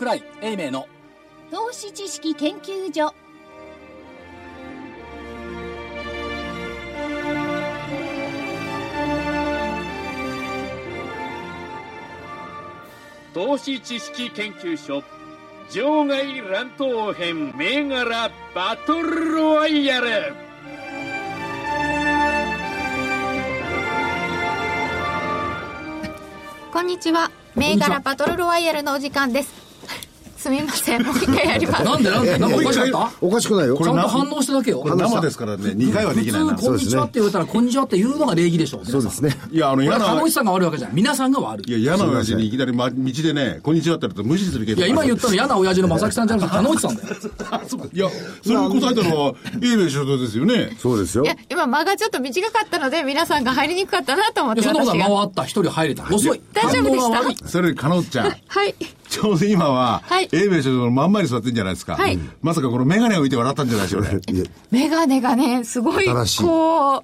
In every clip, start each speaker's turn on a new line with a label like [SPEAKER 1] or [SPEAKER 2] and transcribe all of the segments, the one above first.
[SPEAKER 1] 桜井英明の
[SPEAKER 2] 投資知識研究所
[SPEAKER 3] 投資知識研究所場外乱闘編銘柄バトルロワイヤル
[SPEAKER 4] こんにちは。銘柄バトルロワイヤルのお時間です。すみません。もう一回やります。
[SPEAKER 1] なんでなんで？なんかおかしかった？
[SPEAKER 5] おかしくないよ。
[SPEAKER 1] ちゃんと反応しただけよ
[SPEAKER 6] 生ですからね、2回はできないな。
[SPEAKER 1] 普通こんにちはって言われたらこんにちはって言うのが礼儀でしょ
[SPEAKER 5] そうですね。
[SPEAKER 6] いや、あの、嫌な、
[SPEAKER 1] は鴨内さんが悪いわけじゃない皆さんが悪い
[SPEAKER 6] いや、嫌な親父にいきなり、ま、道でね、こんにちはって言われたら無視するけど。
[SPEAKER 1] いや今言ったの嫌な親父の正木さんじゃなくて 鴨内さんだよ
[SPEAKER 6] いや、それに答えたのは、英明所長ですよね。
[SPEAKER 5] そうですよ
[SPEAKER 4] い。や、今間がちょっと短かったので、皆さんが入りにくかったなと思って
[SPEAKER 1] いやそんなこと。は回った一人入れた遅い
[SPEAKER 4] 大丈夫でした
[SPEAKER 6] それより、かのっちゃん。
[SPEAKER 4] はい。
[SPEAKER 6] ちょうど今は、
[SPEAKER 4] はい
[SPEAKER 6] 英明所長の真ん前に座ってんじゃないですか。
[SPEAKER 4] はい。
[SPEAKER 6] まさかこのメガネを置いて笑ったんじゃないでしょうね。
[SPEAKER 4] メガネがね、すごい、こう、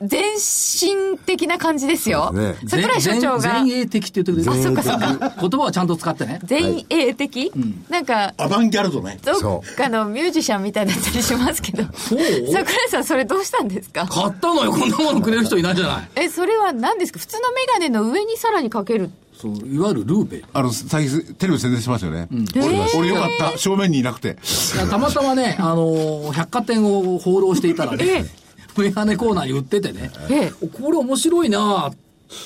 [SPEAKER 4] 全身的な感じですよ。
[SPEAKER 5] ね。
[SPEAKER 4] 桜井所長が。
[SPEAKER 1] 前、前衛的って言ってくれる
[SPEAKER 4] あそっかそっか。
[SPEAKER 1] 言葉はちゃんと使ってね。
[SPEAKER 4] 前衛的、なんか、
[SPEAKER 6] アバンギャルドね。
[SPEAKER 4] ど
[SPEAKER 5] そ
[SPEAKER 4] っかのミュージシャンみたいだったりしますけど。
[SPEAKER 1] そう。
[SPEAKER 4] 桜井さん、それどうしたんですか？
[SPEAKER 1] 買ったのよ。こんなものくれる人いないじゃない。
[SPEAKER 4] え、それは何ですか？普通のメガネの上にさらにかける。
[SPEAKER 1] そういわゆるルーペ
[SPEAKER 6] あの、最近、テレビ宣伝しましたよね。
[SPEAKER 4] へー
[SPEAKER 6] 俺、俺よかった。正面にいなくて。
[SPEAKER 1] たまたまね、あのー百貨店を放浪していたらね、メガネコーナーに売っててね、
[SPEAKER 4] え
[SPEAKER 1] これ面白いな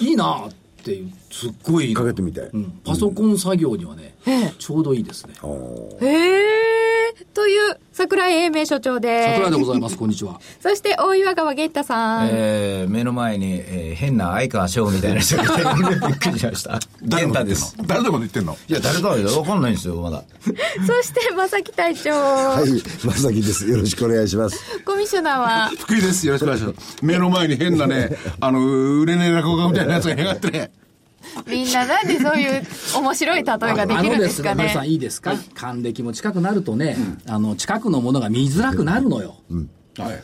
[SPEAKER 1] いいなっていう、すっごい
[SPEAKER 5] かけてみて。
[SPEAKER 1] うんパソコン作業にはね、ちょうどいいですね。
[SPEAKER 4] へえ。という、桜井英明所長です。
[SPEAKER 1] 桜井でございます、こんにちは。
[SPEAKER 4] そして、大岩川源太さん。
[SPEAKER 7] えー、目の前に、えー、変な相川翔みたいな人がいて、びっくりしました。
[SPEAKER 6] 誰のこと言ってんの？
[SPEAKER 7] 源太です。
[SPEAKER 6] 誰のこと言ってんの？
[SPEAKER 7] いや、誰かはわかんないんですよ、まだ。
[SPEAKER 4] そして、正木隊長。
[SPEAKER 5] はい、まさきです。よろしくお願いします。
[SPEAKER 4] コミッショナーは、
[SPEAKER 6] 福井です。よろしくお願いします。目の前に変なね、あの、売れねえ落語家みたいなやつが描ってね。
[SPEAKER 4] みんななんでそういう面白い例えができるんですか
[SPEAKER 1] あのですね、皆さん
[SPEAKER 4] ね。
[SPEAKER 1] いいですか、還暦も近くなるとね、あの、近くのものが見づらくなるのよ。
[SPEAKER 6] はい。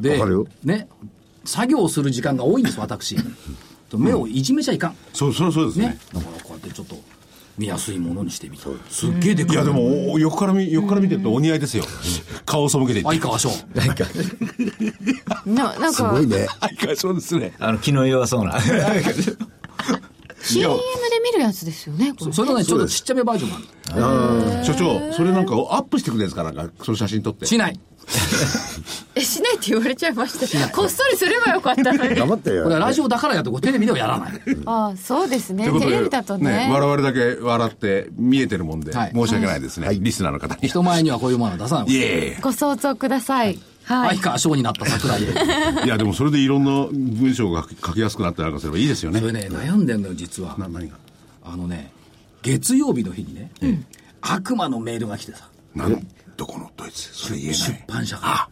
[SPEAKER 1] でね、作業をする時間が多いんです、私。と目をいじめちゃいかん。
[SPEAKER 6] そう、それはそうですね
[SPEAKER 1] ね。。だからこうやってちょっと、見やすいものにしてみた。すっげえでかい。
[SPEAKER 6] いや、でも、お横から見、横から見てるとお似合いですよ。顔を背けて。
[SPEAKER 1] 相川翔。
[SPEAKER 7] なんか、
[SPEAKER 4] ななんか
[SPEAKER 5] すごい、ね。
[SPEAKER 6] 相川そうですね。
[SPEAKER 7] あの、気の弱そうな。
[SPEAKER 4] CM で見るやつですよね、これ
[SPEAKER 1] それとね、ちょっとちっちゃめバージョンがある。
[SPEAKER 6] 所長、それなんかアップしてくれるんですかな？んか、その写真撮って。
[SPEAKER 1] しない。
[SPEAKER 4] え、しないって言われちゃいました。こっそりすればよかったのに。
[SPEAKER 5] 頑張ってよ。
[SPEAKER 1] これはラジオだからやって、テレビではやらない。
[SPEAKER 4] ああ、そうですね。テレビだとね。
[SPEAKER 6] 我々だけ笑って見えてるもんで、
[SPEAKER 1] はい
[SPEAKER 6] 申し訳ないですね。リスナーの方に。
[SPEAKER 1] 人前にはこういうものは出さない。
[SPEAKER 6] いえい
[SPEAKER 4] ご想像ください。はい
[SPEAKER 1] 相。川翔になった桜井。
[SPEAKER 6] いや、でもそれでいろんな文章が書きやすくなったりなんかすればいいですよね
[SPEAKER 1] そ。れね、悩んでんのよ、実は。
[SPEAKER 6] な、何が？
[SPEAKER 1] あのね、月曜日の日にね、悪魔のメールが来てさ、
[SPEAKER 6] なん？どこのドイツ？それ言え
[SPEAKER 1] 出
[SPEAKER 6] ない。
[SPEAKER 1] 版社から。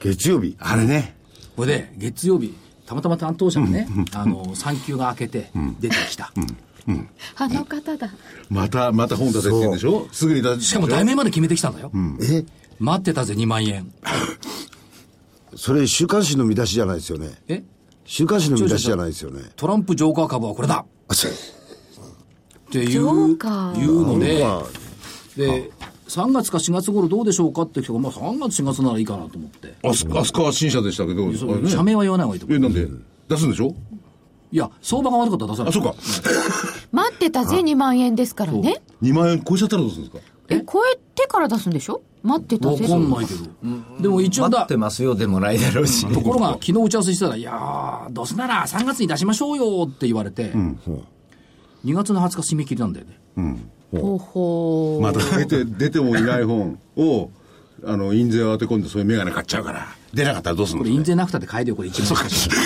[SPEAKER 5] 月曜日。
[SPEAKER 6] あれね。
[SPEAKER 1] これで、月曜日、たまたま担当者がね、あの、産休が明けて、出てきた。
[SPEAKER 4] あの方だ。
[SPEAKER 6] また、また本出せって言うんでしょ？すぐに出
[SPEAKER 1] しかも題名まで決めてきたんだよ。
[SPEAKER 5] え？
[SPEAKER 1] 待ってたぜ、2万円。
[SPEAKER 5] それ週刊誌の見出しじゃないですよね。
[SPEAKER 1] え？
[SPEAKER 5] 週刊誌の見出しじゃないですよね。
[SPEAKER 1] トランプジョーカー株はこれだっていう、
[SPEAKER 4] ジョーカー
[SPEAKER 1] いうので、
[SPEAKER 5] まあ
[SPEAKER 1] で、3月か4月頃どうでしょうかって人が、まあ3月4月ならいいかなと思って。
[SPEAKER 6] あす、あすかは新社でしたけど、ね
[SPEAKER 1] 社名は言わない方がいいと思
[SPEAKER 6] え、
[SPEAKER 1] う。
[SPEAKER 6] なんで？出すんでしょ？
[SPEAKER 1] いや、相場が悪かったら出さない。
[SPEAKER 6] あ、そうか。
[SPEAKER 4] 待ってたぜ2万円ですからね。
[SPEAKER 6] 2万円超えちゃったらどうするんですか？
[SPEAKER 4] え、超えてから出すんでしょ？待ってた。
[SPEAKER 1] かんないけど。でも一応だ
[SPEAKER 7] 待って、ますよでもないだろうし。
[SPEAKER 1] ところが昨日打ち合わせしてたら、いやー、どうせなら3月に出しましょうよって言われて、2月の20日締め切りなんだよね。
[SPEAKER 4] ほうほう。
[SPEAKER 6] また出て、出てもいない本を、あの、印税を当て込んでそういうメガネ買っちゃうから、出なかったらどうする
[SPEAKER 1] これ印
[SPEAKER 6] の
[SPEAKER 1] 税なくたって買えるよ、これ1万しかしない。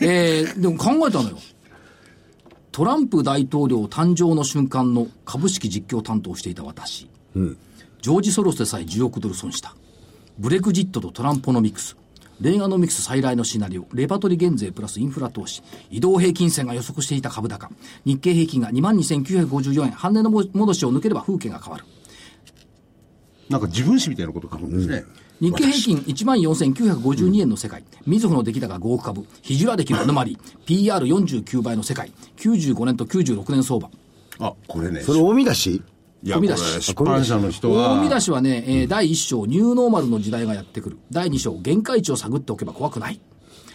[SPEAKER 1] えー、でも考えたのよ。トランプ大統領誕生の瞬間の株式実況担当をしていた私。ジョージ・ソロスでさえ10億ドル損した。ブレグジットとトランポノミクス。レーガノミクス再来のシナリオ、レパトリ減税プラスインフラ投資、移動平均線が予測していた株高、日経平均が22,954円、半値の戻しを抜ければ風景が変わる。
[SPEAKER 6] なんか自分史みたいなこと書くんですね。
[SPEAKER 1] 日経平均14,952円の世界、みずほの出来高5億株、ヒジュラ歴のアノマリー、PR49 倍の世界、95年と96年相場。
[SPEAKER 6] あ、これね。
[SPEAKER 5] それ大見出し？
[SPEAKER 6] いや、これ
[SPEAKER 1] 大見出し
[SPEAKER 6] 出版社の人は。
[SPEAKER 1] 大見出しはね、えー第1章、ニューノーマルの時代がやってくる。第2章、限界値を探っておけば怖くない。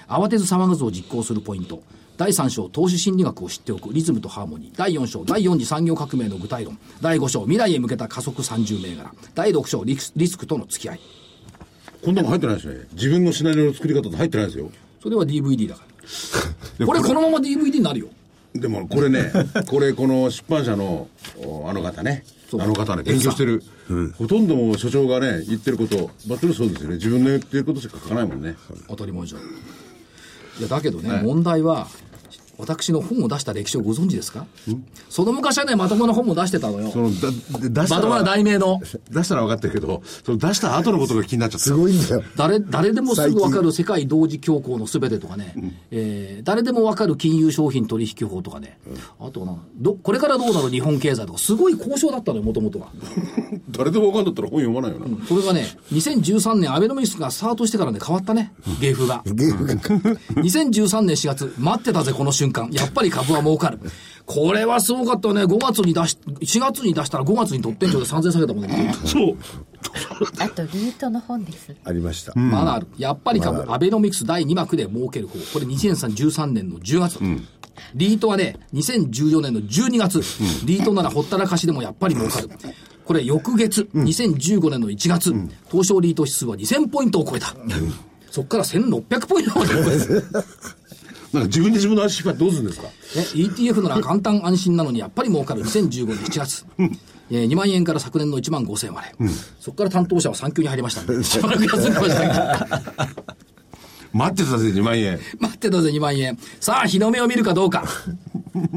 [SPEAKER 1] 慌てず騒がずを実行するポイント。第3章、投資心理学を知っておく。リズムとハーモニー。第4章、第4次産業革命の具体論。第5章、未来へ向けた加速30銘柄。第6章、リスリスクとの付き合い。
[SPEAKER 6] こんなの入ってないですね。自分のシナリオの作り方って入ってないですよ。
[SPEAKER 1] それは DVD だか
[SPEAKER 6] で
[SPEAKER 1] ら。これこのまま DVD になるよ。
[SPEAKER 6] でもこれね、これこの出版社のおあの方ね、あの方ね、勉強してる、ほとんどもう所長がね、言ってること、バッテルそうですよね。自分の言ってることしか書かないもんね。
[SPEAKER 1] 当たり前じゃん。いや、だけどね、問題は、私の本を出した歴史をご存知ですか？その昔はね、まともな本も出してたのよ。
[SPEAKER 6] その、だ、で出した
[SPEAKER 1] まともな
[SPEAKER 6] ら、
[SPEAKER 1] 題名の。
[SPEAKER 6] 出したら分かってるけど、その出した後のことが気になっちゃった。
[SPEAKER 5] すごいんだよ。
[SPEAKER 1] 誰、誰でもすぐわかる世界同時恐慌のすべてとかね、えー誰でもわかる金融商品取引法とかね、あとなど、これからどうなる日本経済とか、すごい交渉だったのよ、もともとは。
[SPEAKER 6] 誰でも分かんだったら本読まないよな。
[SPEAKER 1] それがね、2013年、アベノミクスがスタートしてからね、変わったね、芸風が。
[SPEAKER 5] ゲームが
[SPEAKER 1] 2013年4月、待ってたぜ、この瞬間。やっぱり株は儲かる。これはすごかったね。5月に出し、4月に出したら5月に特典庁で3000下げたもんね。
[SPEAKER 6] そう。
[SPEAKER 4] あとリートの本です
[SPEAKER 5] ありました。
[SPEAKER 1] まだある。やっぱり株、アベノミクス第2幕で儲ける方。これ2013年の10月。リートはね、2014年の12月。リートならほったらかしでもやっぱり儲かる。これ翌月、2015年の1月、東証リート指数は2000ポイントを超えた。そっから1600ポイントまで超えた。
[SPEAKER 6] なんか自分で自分の足引っ張ってどうするんですか？
[SPEAKER 1] ね、ETF なら簡単安心なのにやっぱり儲かる2015年7月。えー2万円から昨年の1万5千まで。そこから担当者は産休に入りましたんで、しばらく休んでましたけど
[SPEAKER 6] 待ってたぜ、2万円。
[SPEAKER 1] 待ってたぜ2万円。さあ、日の目を見るかどうか。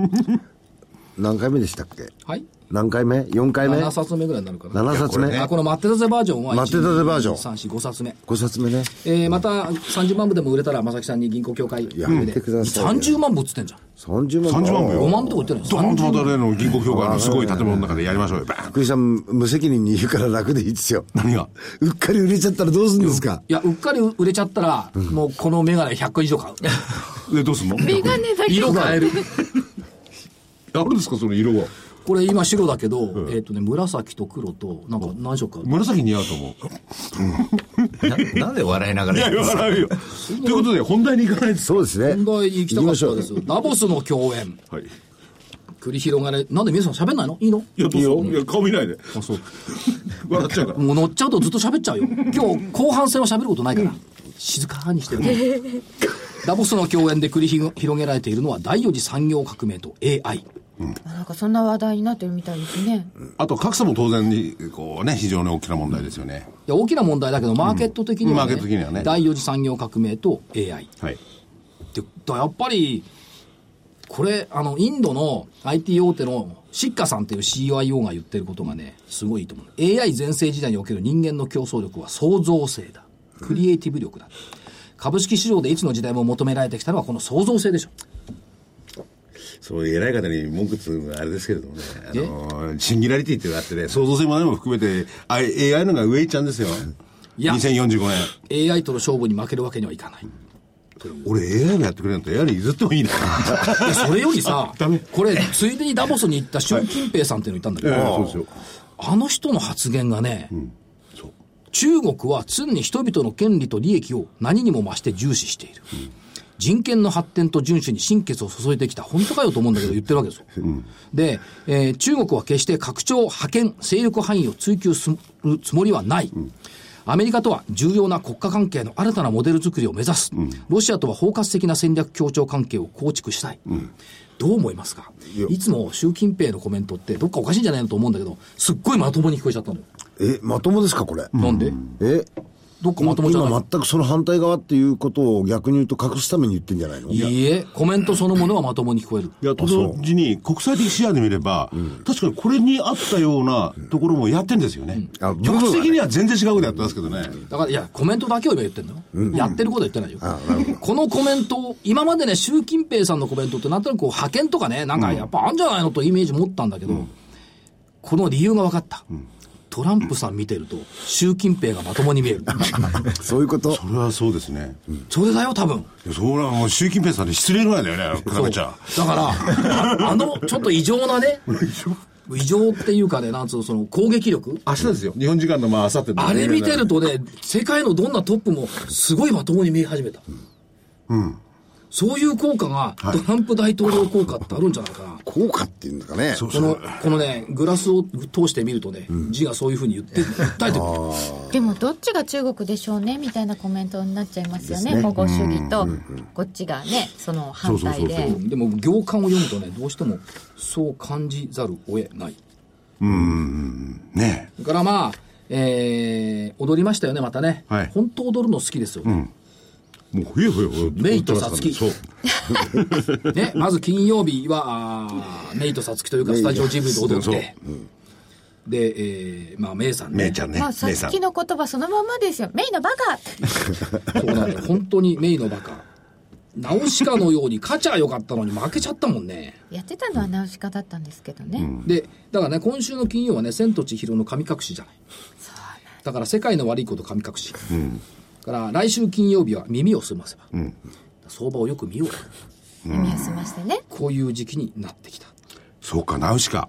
[SPEAKER 5] 何回目でしたっけ？
[SPEAKER 1] はい。
[SPEAKER 5] 何回目 ?4 回目
[SPEAKER 1] ？7冊目ぐらいになるかな。
[SPEAKER 5] 7冊目、
[SPEAKER 6] いやこれね
[SPEAKER 1] あこの待ってたぜバージョンは、
[SPEAKER 5] 待ってたぜバージョン
[SPEAKER 1] 3、4、5冊目。
[SPEAKER 5] 5冊目ね。
[SPEAKER 1] えー、また30万部でも売れたら、正木さんに銀行協会
[SPEAKER 5] やめてくださいよ
[SPEAKER 1] 30万部っつってんじゃん。
[SPEAKER 5] 30万
[SPEAKER 6] 30万部よ
[SPEAKER 1] 5万とか言ってるの
[SPEAKER 6] ドーンとまた例の銀行協会のすごい建物の中でやりましょうよ。バーン
[SPEAKER 5] 福井さん、無責任に言うから楽でいいですよ。
[SPEAKER 6] 何が？
[SPEAKER 5] うっかり売れちゃったらどうするんですか？
[SPEAKER 1] いや、うっかり売れちゃったら、もうこのメガネ100個以上買う。
[SPEAKER 6] で、どうすんの？
[SPEAKER 4] メガネだけ
[SPEAKER 1] 色変える。
[SPEAKER 6] あるんですか、その色は？
[SPEAKER 1] これ今白だけど、えっ、とね、紫と黒と、なんか何色か。
[SPEAKER 6] 紫似合うと思う。
[SPEAKER 7] ななんで笑いながら
[SPEAKER 6] いや、笑うよ。ということで、本題に行かないです。
[SPEAKER 5] そうですね。
[SPEAKER 1] 本題に行きたかった
[SPEAKER 5] 行きましょ
[SPEAKER 1] です。ダボスの共演。
[SPEAKER 6] はい。い
[SPEAKER 1] 繰り広がれ。なんで皆さん喋んないの？いいの？
[SPEAKER 6] や、どうぞ。いや、顔見ないで。
[SPEAKER 1] あ、そう。
[SPEAKER 6] 笑っちゃうから。
[SPEAKER 1] もう乗っちゃうとずっと喋っちゃうよ。今日、後半戦は喋ることないから。静かにしてる。ダボスの共演で繰り広げられているのは第四次産業革命と AI。
[SPEAKER 4] なんかそんな話題になってるみたいですね
[SPEAKER 6] あと、格差も当然に、こうね、非常に大きな問題ですよね。
[SPEAKER 1] いや大きな問題だけど、マーケット的には、ね
[SPEAKER 6] マーケット的にはね
[SPEAKER 1] 第四次産業革命と AI。
[SPEAKER 6] はい。
[SPEAKER 1] でだやっぱり、これ、あの、インドの IT 大手のシッカさんっていう CIO が言ってることがね、すごいと思う。AI 全盛時代における人間の競争力は創造性だ。クリエイティブ力だ。株式市場でいつの時代も求められてきたのはこの創造性でしょ。
[SPEAKER 6] そういう偉い方に文句つうのはあれですけれどもね、あの、シンギュラリティっていうのがあってね、創造性も何も含めて、あ AI のが上行っちゃうんですよ。
[SPEAKER 1] いや
[SPEAKER 6] 2045年。
[SPEAKER 1] AI との勝負に負けるわけにはいかない。
[SPEAKER 6] 俺 AI がやってくれるんだったら AI に譲ってもいいな。
[SPEAKER 1] それよりさ これ、ついでにダボスに行った習近平さんっていうのいたんだけど、
[SPEAKER 6] ええそうですよ。
[SPEAKER 1] あの人の発言がね、
[SPEAKER 6] そう。
[SPEAKER 1] 中国は常に人々の権利と利益を何にも増して重視している。人権の発展と遵守に心血を注いできた、本当かよと思うんだけど言ってるわけですよ。で、えー中国は決して拡張、覇権、勢力範囲を追求するつもりはない。アメリカとは重要な国家関係の新たなモデル作りを目指す。ロシアとは包括的な戦略協調関係を構築したい。どう思いますか？いつも習近平のコメントってどっかおかしいんじゃないのと思うんだけど、すっごいまともに聞こえちゃったのよ。
[SPEAKER 5] え、まともですか、これ？
[SPEAKER 1] なんで？
[SPEAKER 5] え
[SPEAKER 1] どっかまともじゃない
[SPEAKER 5] 今全くその反対側っていうことを逆に言うと隠すために言ってんじゃないの？
[SPEAKER 1] いいえ、コメントそのものはまともに聞こえる。
[SPEAKER 6] いや、と同時に、国際的視野で見れば、確かにこれに合ったようなところもやってんですよね。
[SPEAKER 5] あ
[SPEAKER 6] 局地的には全然違うことやってますけどね。
[SPEAKER 1] だから、いや、コメントだけを今言ってんの、やってることは言ってないよ。このコメントを、今までね、習近平さんのコメントってなんとなくこう、派遣とかね、なんかやっぱあんじゃないのとイメージ持ったんだけど、この理由が分かった。トランプさん見てると、習近平がまともに見える。
[SPEAKER 5] そういうこと？
[SPEAKER 6] それはそうですね。
[SPEAKER 1] それだよ、多分。
[SPEAKER 6] いやそれはもう習近平さんに失礼ぐらいだよね、比べちゃ。
[SPEAKER 1] だから、あ あの、ちょっと異常なね、異常っていうかね、なんつうの、その攻撃力
[SPEAKER 6] 明日ですよ。日本時間のまあ、明後日
[SPEAKER 1] あれ見てるとね、世界のどんなトップもすごいまともに見え始めた。そういう効果が、トランプ大統領効果ってあるんじゃないかな。
[SPEAKER 5] 効果っていうんだかね。
[SPEAKER 1] この、このね、グラスを通してみるとね、字がそういうふうに言って、訴えてくる。
[SPEAKER 4] でもどっちが中国でしょうねみたいなコメントになっちゃいますよね保護主義と。こっちがねその反対
[SPEAKER 6] そうそうそう
[SPEAKER 4] で
[SPEAKER 1] でも行間を読むとね、どうしてもそう感じざるを得ない。
[SPEAKER 6] ね。
[SPEAKER 1] だからまあ、えー、踊りましたよね、またね。
[SPEAKER 6] はい。
[SPEAKER 1] 本当踊るの好きですよ。ね。
[SPEAKER 6] もう、ふよふよふよ。
[SPEAKER 1] メイとサツキ
[SPEAKER 6] そう。
[SPEAKER 1] ね、まず金曜日は、あーメイとサツキというか、スタジオジブリで踊って、で、えー、まあ、メイさんね。
[SPEAKER 6] メイちゃんね。
[SPEAKER 4] まあさっき。の言葉そのままですよメイのバカ
[SPEAKER 1] そうなんだよ。本当にメイのバカ。ナウシカのように勝ちゃよかったのに負けちゃったもんね。
[SPEAKER 4] やってたのはナウシカだったんですけどね、
[SPEAKER 1] で、だからね、今週の金曜はね、千と千尋の神隠しじゃない。だから世界の悪いこと神隠し。だから来週金曜日は耳を澄ませば。相場をよく見ようよ。
[SPEAKER 4] 耳を澄ましてね
[SPEAKER 1] こういう時期になってきた。
[SPEAKER 6] そうか、ナウシカ。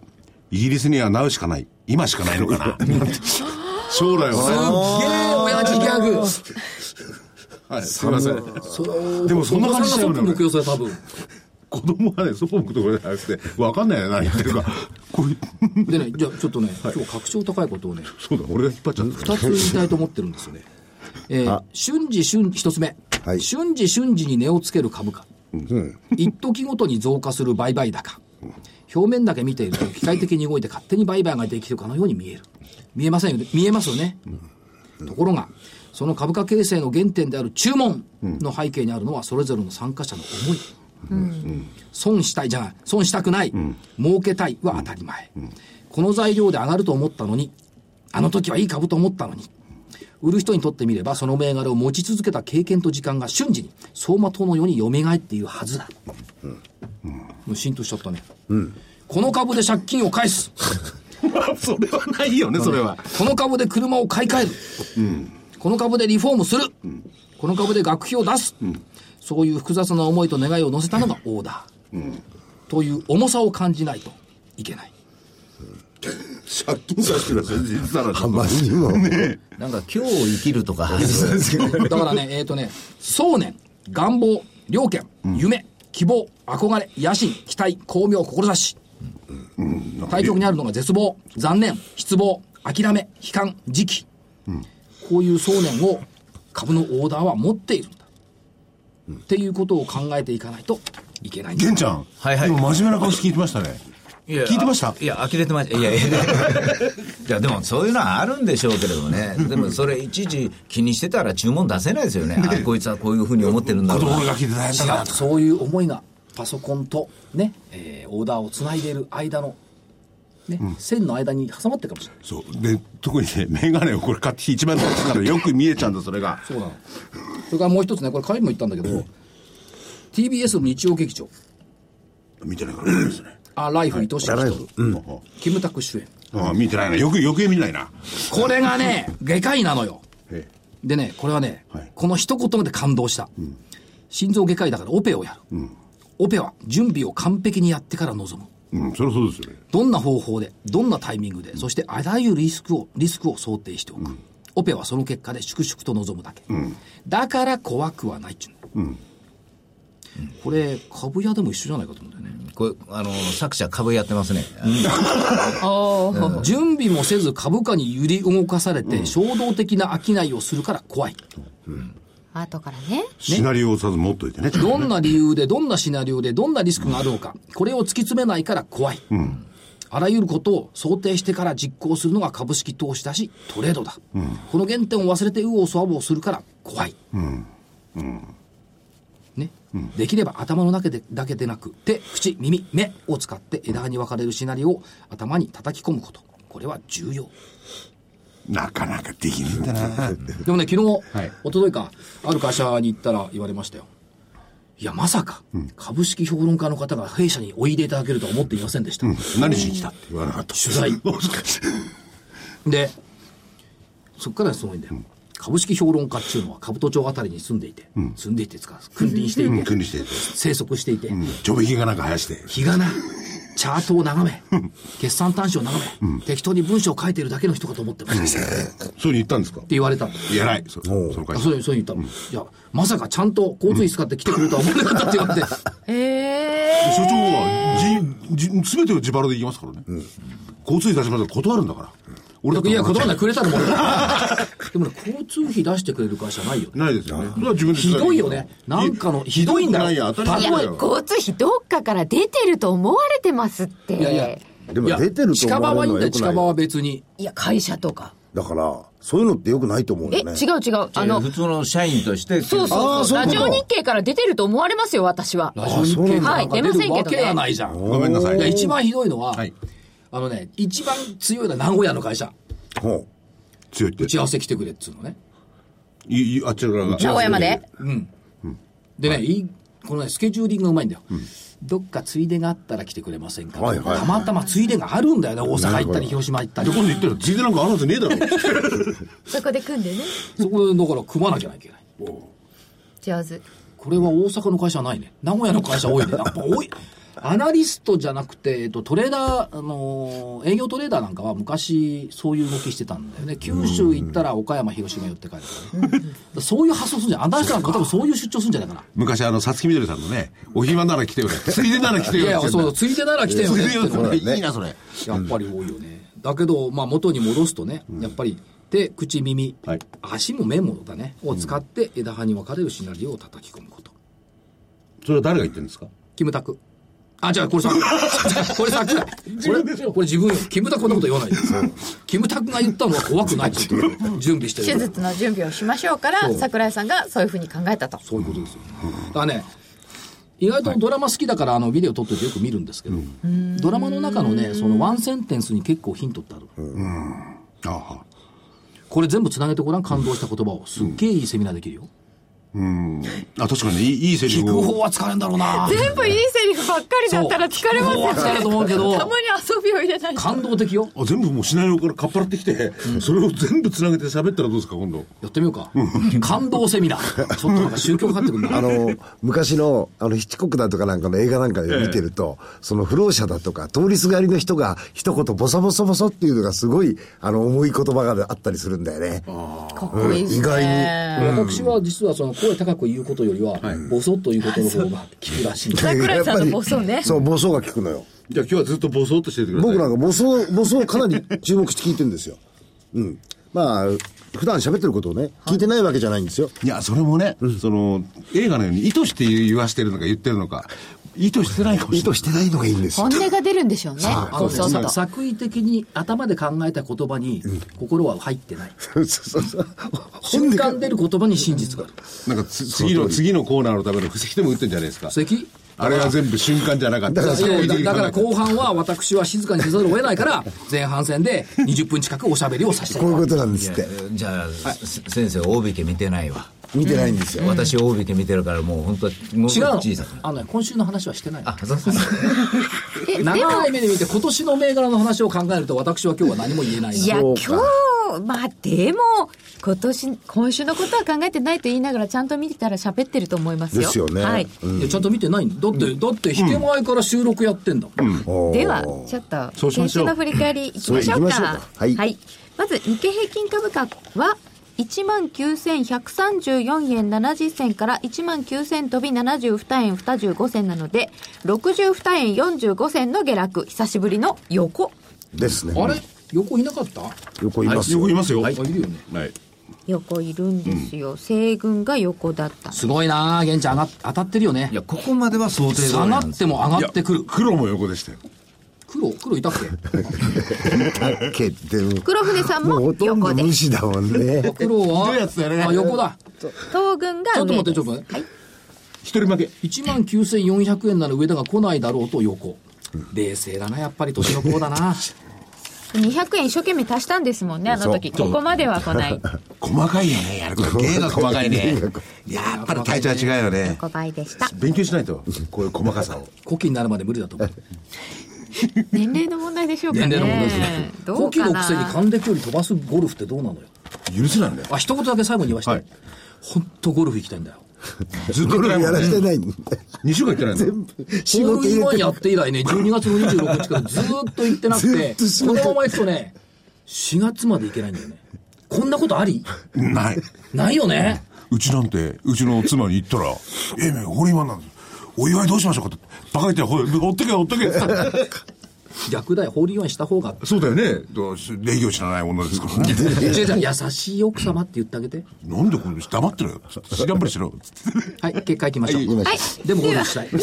[SPEAKER 6] イギリスにはナウしかない。今しかないのかな。将来
[SPEAKER 1] すっ
[SPEAKER 6] は
[SPEAKER 1] げえ親父ギャグ。
[SPEAKER 6] はい、すいません。でもそんな感じしちゃうのよ
[SPEAKER 1] そ多分。
[SPEAKER 6] 子供はね、そこ向くところじゃなくて、わかんないよ、何言ってるか。こういう、
[SPEAKER 1] でね、じゃあちょっとね、今日確証高いことをね、
[SPEAKER 6] そうだ、俺が引っ張っちゃった。
[SPEAKER 1] 二つ言いたいと思ってるんですよね。えー瞬時瞬、一つ目。
[SPEAKER 5] はい
[SPEAKER 1] 瞬時瞬時に値をつける株価。一時ごとに増加する売買高。表面だけ見ていると機械的に動いて勝手に売買ができるかのように見える。見えませんよね。見えますよね。ところが、その株価形成の原点である注文の背景にあるのはそれぞれの参加者の思い。損したいじゃない、損したくない、儲けたいは当たり前、この材料で上がると思ったのに、あの時はいい株と思ったのに、売る人にとってみれば、その銘柄を持ち続けた経験と時間が瞬時に走馬灯のように蘇っているはずだ。もう浸透しちゃったね。この株で借金を返す。
[SPEAKER 6] それはないよね、それは。
[SPEAKER 1] この株で車を買い替える。この株でリフォームする。この株で学費を出す。そういう複雑な思いと願いを乗せたのがオーダー。という重さを感じないといけない。
[SPEAKER 6] 借金出してる先生言ったら、
[SPEAKER 5] あまりにも。
[SPEAKER 7] なんか今日を生きるとか、
[SPEAKER 1] だからね、えっ、とね、想念、願望、了見、夢、希望、憧れ、野心、期待、巧妙、志。対極にあるのが絶望、残念、失望、諦め、悲観、時期。こういう想念を株のオーダーは持っているんだ。っていうことを考えていかないといけないんだ
[SPEAKER 6] 玄ちゃん。
[SPEAKER 7] はいはい
[SPEAKER 6] でも真面目な顔して聞いてましたね。
[SPEAKER 7] いや
[SPEAKER 6] 聞いてました？
[SPEAKER 7] いや、呆れてました。いやいや。いや、でもそういうのはあるんでしょうけれどもね。でもそれいちいち気にしてたら注文出せないですよね。あ、こいつはこういうふうに思ってるんだろうな
[SPEAKER 6] 子供が聞い。
[SPEAKER 1] そういう思いがパソコンとね、えーオーダーをつないでいる間の、ね、線の間に挟まってるかもしれない。
[SPEAKER 6] そう。で、特にね、メガネをこれ買って一番大事なのよく見えちゃうんだ、それが。
[SPEAKER 1] そうなの。それからもう一つね、これ、彼も言ったんだけど、TBS の日曜劇場、
[SPEAKER 6] 見てないからですね。
[SPEAKER 1] あ、ライフ愛しい人、
[SPEAKER 5] ライフ
[SPEAKER 1] キムタク主演。
[SPEAKER 6] ああ、見てないな。よく、余計見ないな。
[SPEAKER 1] これがね、外科医なのよ。
[SPEAKER 6] え
[SPEAKER 1] でね、これはね、
[SPEAKER 6] はい
[SPEAKER 1] この一言で感動した。心臓外科医だからオペをやる。オペは準備を完璧にやってから臨む。
[SPEAKER 6] うん、そりゃそうですよね。
[SPEAKER 1] どんな方法で、どんなタイミングで、そしてあらゆるリスクを、リスクを想定しておく。オペはその結果で粛々と臨むだけ。だから怖くはないっちゅう。これ、株屋でも一緒じゃないかと思うんだよね。
[SPEAKER 7] これ、あの、作者株やってますね。
[SPEAKER 1] 準備もせず株価に揺り動かされて、衝動的な商いをするから怖い。
[SPEAKER 4] 後からね
[SPEAKER 6] シナリオをさず持っといてね。
[SPEAKER 1] どんな理由で、どんなシナリオで、どんなリスクがあるのか、これを突き詰めないから怖い。あらゆることを想定してから実行するのが株式投資だし、トレードだ。この原点を忘れて右往左往するから怖い。ね。できれば頭の中でだけでなく、手、口、耳、目を使って枝葉に分かれるシナリオを頭に叩き込むこと。これは重要。
[SPEAKER 6] なかなかできないんだな。
[SPEAKER 1] でもね、昨日、
[SPEAKER 6] はい
[SPEAKER 1] 一昨日か、ある会社に行ったら言われましたよ。いや、まさか、株式評論家の方が弊社においでいただけるとは思っていませんでした。
[SPEAKER 6] 何しに来たって言わなかった。
[SPEAKER 1] 取材。で、そっからすごいんだよ。株式評論家っていうのは兜町あたりに住んでいて、住んでいてつか、君臨していて、
[SPEAKER 6] 君臨していて
[SPEAKER 1] 生息していて、
[SPEAKER 6] ちょびひげがなんか生やして。
[SPEAKER 1] 日がな、チャートを眺め、決算端子を眺め、適当に文章を書いてるだけの人かと思ってました。って
[SPEAKER 6] そういうふうに言ったんですか？
[SPEAKER 1] 言われたの。
[SPEAKER 6] 偉い。そその会社。
[SPEAKER 1] あそういう、そういう言ったの。いや、まさかちゃんと交通費使って来てくれるとは思わなかったって言われて。
[SPEAKER 4] え
[SPEAKER 6] 所長は、じ、じ、すべてを自腹で行きますからね。交通費出しましたら断るんだから。俺だって
[SPEAKER 1] いや、断らないくれたのも。でもね、交通費出してくれる会社ないよね。
[SPEAKER 6] ないですよね。それは自分で
[SPEAKER 1] ひどいよね。なんかの、ひどいんだ
[SPEAKER 6] ない
[SPEAKER 1] よ。
[SPEAKER 6] や、当たり
[SPEAKER 4] ー、いや。交通費どっかから出てると思われてますって
[SPEAKER 1] いやいや。
[SPEAKER 5] でも出てると
[SPEAKER 1] 近場
[SPEAKER 5] 思われるの
[SPEAKER 1] はいいんだよ、
[SPEAKER 5] はよくない
[SPEAKER 1] 近場は別に。
[SPEAKER 4] いや会社とか
[SPEAKER 5] だから、そういうのってよくないと思う
[SPEAKER 4] え
[SPEAKER 5] よね。
[SPEAKER 4] 違う違うあの
[SPEAKER 7] 普通の社員として。
[SPEAKER 4] そう
[SPEAKER 5] あ
[SPEAKER 4] そうそうラジオ日経から出てると思われますよ私は
[SPEAKER 1] ラジオ日経なんか出るわけがないじゃん。
[SPEAKER 6] ごめんなさい。
[SPEAKER 1] 一番ひどいのは、
[SPEAKER 6] はい
[SPEAKER 1] あのね、一番強いのは名古屋の会社。
[SPEAKER 5] ほ
[SPEAKER 6] 強いって
[SPEAKER 1] 打。ち合わせ来てくれっつうのね。
[SPEAKER 6] いいあっちら側が。
[SPEAKER 4] 名古屋まで？
[SPEAKER 1] でね、いい、このね、スケジューリングがうまいんだよ。どっかついでがあったら来てくれませんか、
[SPEAKER 5] はいはい
[SPEAKER 1] たまたまついでがあるんだよね。大阪行ったり、広島行ったり
[SPEAKER 6] で、。今度言ったら、ついでなんかあるはずねえだろ。
[SPEAKER 4] そこで組んでね
[SPEAKER 1] そこで、だから組まなきゃいけない。
[SPEAKER 4] 上手
[SPEAKER 1] これは大阪の会社はないね。名古屋の会社多いね。やっぱ多い。アナリストじゃなくて、えっと、トレーダー、あのー営業トレーダーなんかは昔そういう動きしてたんだよね。九州行ったら岡山、広島寄って帰るからね。そういう発想するんじゃん。アナリストなんか多分そういう出張するんじゃないかな。
[SPEAKER 6] 昔、あの、さつきみどりさんのね、お暇なら来て よね。ついでなら来てよ
[SPEAKER 1] いやいや、そう、
[SPEAKER 6] つ
[SPEAKER 1] ついでなら来てよねってのね。
[SPEAKER 6] いいな、それ。
[SPEAKER 1] やっぱり多いよね。だけど、まあ元に戻すとね、やっぱり手、口、耳、
[SPEAKER 6] はい
[SPEAKER 1] 足も目もだね、を使って枝葉に分かれるシナリオを叩き込むこと。
[SPEAKER 6] それは誰が言ってるんですか？
[SPEAKER 1] キムタク。あ、じゃあこれさ、これさっきだ。これ、これ自分よ。キムタクこんなこと言わないでキムタクが言ったのは怖くないって準備してる。
[SPEAKER 4] 手術の準備をしましょうから桜井さんがそういうふうに考えたと
[SPEAKER 1] そういうことですよ。だからね、意外とドラマ好きだから、あの、ビデオ撮っててよく見るんですけど、ドラマの中のね、そのワンセンテンスに結構ヒントってある。
[SPEAKER 6] ああ。
[SPEAKER 1] これ全部つなげてごらん、感動した言葉を。すっげえいいセミナーできるよ。
[SPEAKER 6] あ、確かにね、いいいいセリ
[SPEAKER 1] 聞く
[SPEAKER 6] フを。
[SPEAKER 1] 方は疲れるんだろうな。
[SPEAKER 4] 全部いいセリフばっかりだったら疲れますよ
[SPEAKER 1] そう聞く方は疲れると思うけど
[SPEAKER 4] たまに遊びを入れないと
[SPEAKER 1] 感動的よ。
[SPEAKER 6] あ全部もうシナリオからかっぱらってきて、それを全部つなげて喋ったらどうですか、今度。
[SPEAKER 1] やってみようか。感動セミナー。ちょっとなんか宗教かかってくるな。
[SPEAKER 5] あの、昔の、あの、ヒッチコックだとかなんかの映画なんかで見てると、その不老者だとか、通りすがりの人が一言ボソボソボソっていうのがすごい、あの、重い言葉があったりするんだよね。
[SPEAKER 4] かっこいいですね
[SPEAKER 5] 意外
[SPEAKER 1] 私は実はその声高く言うことよりは、ボソッということの方が効くらしいんだ。
[SPEAKER 4] 桜井さんのボソね
[SPEAKER 5] そう、ボソが聞くのよ。
[SPEAKER 6] じゃあ今日はずっとボソっとしててください。
[SPEAKER 5] 僕なんかボソ、ボソをかなり注目して聞いてるんですよ。うん。まあ、普段喋ってることをね、聞いてないわけじゃないんですよ。
[SPEAKER 6] いや、それもね、その、映画のように意図して言わしてるのか言ってるのか、意図してないかもし
[SPEAKER 5] 意
[SPEAKER 6] れない。
[SPEAKER 5] 図してないのがいいんですよ
[SPEAKER 4] 本。音が出るんでしょうね
[SPEAKER 1] あのね
[SPEAKER 4] そうそう
[SPEAKER 1] 作為的に頭で考えた言葉に心は入ってない。
[SPEAKER 5] そうそうそう。
[SPEAKER 1] 瞬間出る言葉に真実がある。
[SPEAKER 6] なんかつ次の、次のコーナーのための布石でも打ってんじゃないですか。
[SPEAKER 1] 布石？
[SPEAKER 6] あれは全部瞬間じゃなかった。
[SPEAKER 1] だだから
[SPEAKER 6] こ
[SPEAKER 1] 後半は私は静かにせざるを得ないから、前半戦で20分近くおしゃべりをさせて
[SPEAKER 5] こういうことなんですって。
[SPEAKER 7] じゃあ、せ先生、大引け見てないわ。
[SPEAKER 5] 見てないんですよ。
[SPEAKER 7] 私、大引け見てるから、もう本当もう
[SPEAKER 1] 違うの？
[SPEAKER 7] 小さく。
[SPEAKER 1] あのね、今週の話はしてない。の
[SPEAKER 7] あ、そうそう
[SPEAKER 1] 長い目で見て今年の銘柄の話を考えると私は今日は何も言えないな。
[SPEAKER 4] いや今日まあでも今年今週のことは考えてないと言いながらちゃんと見てたら喋ってると思いますよ。
[SPEAKER 5] ですよね。
[SPEAKER 4] はい、
[SPEAKER 1] いやちゃんと見てないんだ。だって、だって、引け前から収録やってんだもん。
[SPEAKER 4] ではちょっと
[SPEAKER 6] そうしましょう。
[SPEAKER 4] 先週の振り返りいきましょうか。
[SPEAKER 5] そう行きましょうか。はい。
[SPEAKER 4] まず日経平均株価は1万9134円70銭から1万9000飛び72円25銭なので62円45銭の下落久しぶりの横
[SPEAKER 5] ですね。
[SPEAKER 1] あれ？横いなかった？あ、
[SPEAKER 5] 横いますよ。
[SPEAKER 6] 横いますよ。はい
[SPEAKER 1] いるよね。
[SPEAKER 6] はい。
[SPEAKER 4] 横いるんですよ、西軍が横だった
[SPEAKER 1] すごいなあ玄ちゃん上がっ当たってるよね
[SPEAKER 7] い。や、ここまでは想定通り
[SPEAKER 1] 下がっても上がってくる。
[SPEAKER 6] 黒も横でしたよ。
[SPEAKER 1] 黒、黒いたっけ？
[SPEAKER 5] だけど、
[SPEAKER 4] 黒船さんも
[SPEAKER 5] もうほとん
[SPEAKER 4] 横で
[SPEAKER 5] ど無視だもんね。
[SPEAKER 1] 黒は
[SPEAKER 6] ひどいやつだよね
[SPEAKER 1] あ、横だ。
[SPEAKER 4] 東軍が
[SPEAKER 1] ちょっと
[SPEAKER 4] 上
[SPEAKER 1] 待って、ちょっと待って。
[SPEAKER 6] 一人負け。
[SPEAKER 1] 1万9400円なら上田が来ないだろうと横。冷静だな、やっぱり年の子だな。
[SPEAKER 4] 200円一生懸命足したんですもんねあの時ここまでは来ない
[SPEAKER 6] 細かいよね、やること。芸が細かいね。やっぱり体調は違うよね。
[SPEAKER 4] 5倍でした
[SPEAKER 6] 勉強しないと、こういう細かさを。
[SPEAKER 1] 古希になるまで無理だと思う。
[SPEAKER 4] 年齢の問題でしょうかね。
[SPEAKER 1] 年齢の問題ですね。
[SPEAKER 4] ど
[SPEAKER 1] 古希
[SPEAKER 4] うかな
[SPEAKER 1] のくせに還暦より飛ばすゴルフってどうなのよ。
[SPEAKER 6] 許せないんだよ。
[SPEAKER 1] あ、一言だけ最後に言わして。
[SPEAKER 6] はい
[SPEAKER 1] 本当ゴルフ行きたいんだよ。
[SPEAKER 6] ずっと
[SPEAKER 5] やらしてないんだ。
[SPEAKER 6] 2週間行ってないんだよ。
[SPEAKER 5] 仕
[SPEAKER 1] ホールインワン
[SPEAKER 5] 事入れて
[SPEAKER 1] やって以来ね、12月の26日からずーっと行ってなく
[SPEAKER 5] ず
[SPEAKER 1] て
[SPEAKER 5] っと仕、
[SPEAKER 1] こ
[SPEAKER 5] 事
[SPEAKER 1] のまま行くとね、4月まで行けないんだよね。こんなことあり？
[SPEAKER 6] ない。
[SPEAKER 1] ないよね。
[SPEAKER 6] うちなんて、うちの妻に言ったら、ええ、ホールインワンなんです。お祝いどうしましょうかって。バカ言って、ほ追っとけ、追っとけ。
[SPEAKER 1] 逆だよ、ホールインワンした方が。
[SPEAKER 6] そうだよね。どう し礼儀を知らない女ですからね。
[SPEAKER 1] 優しい奥様って言ってあげて。
[SPEAKER 6] なんでこれ黙ってるよ。知らんぷりしろ。
[SPEAKER 1] はい、結果行きましょう。
[SPEAKER 4] はい。
[SPEAKER 1] でもゴルフしたい。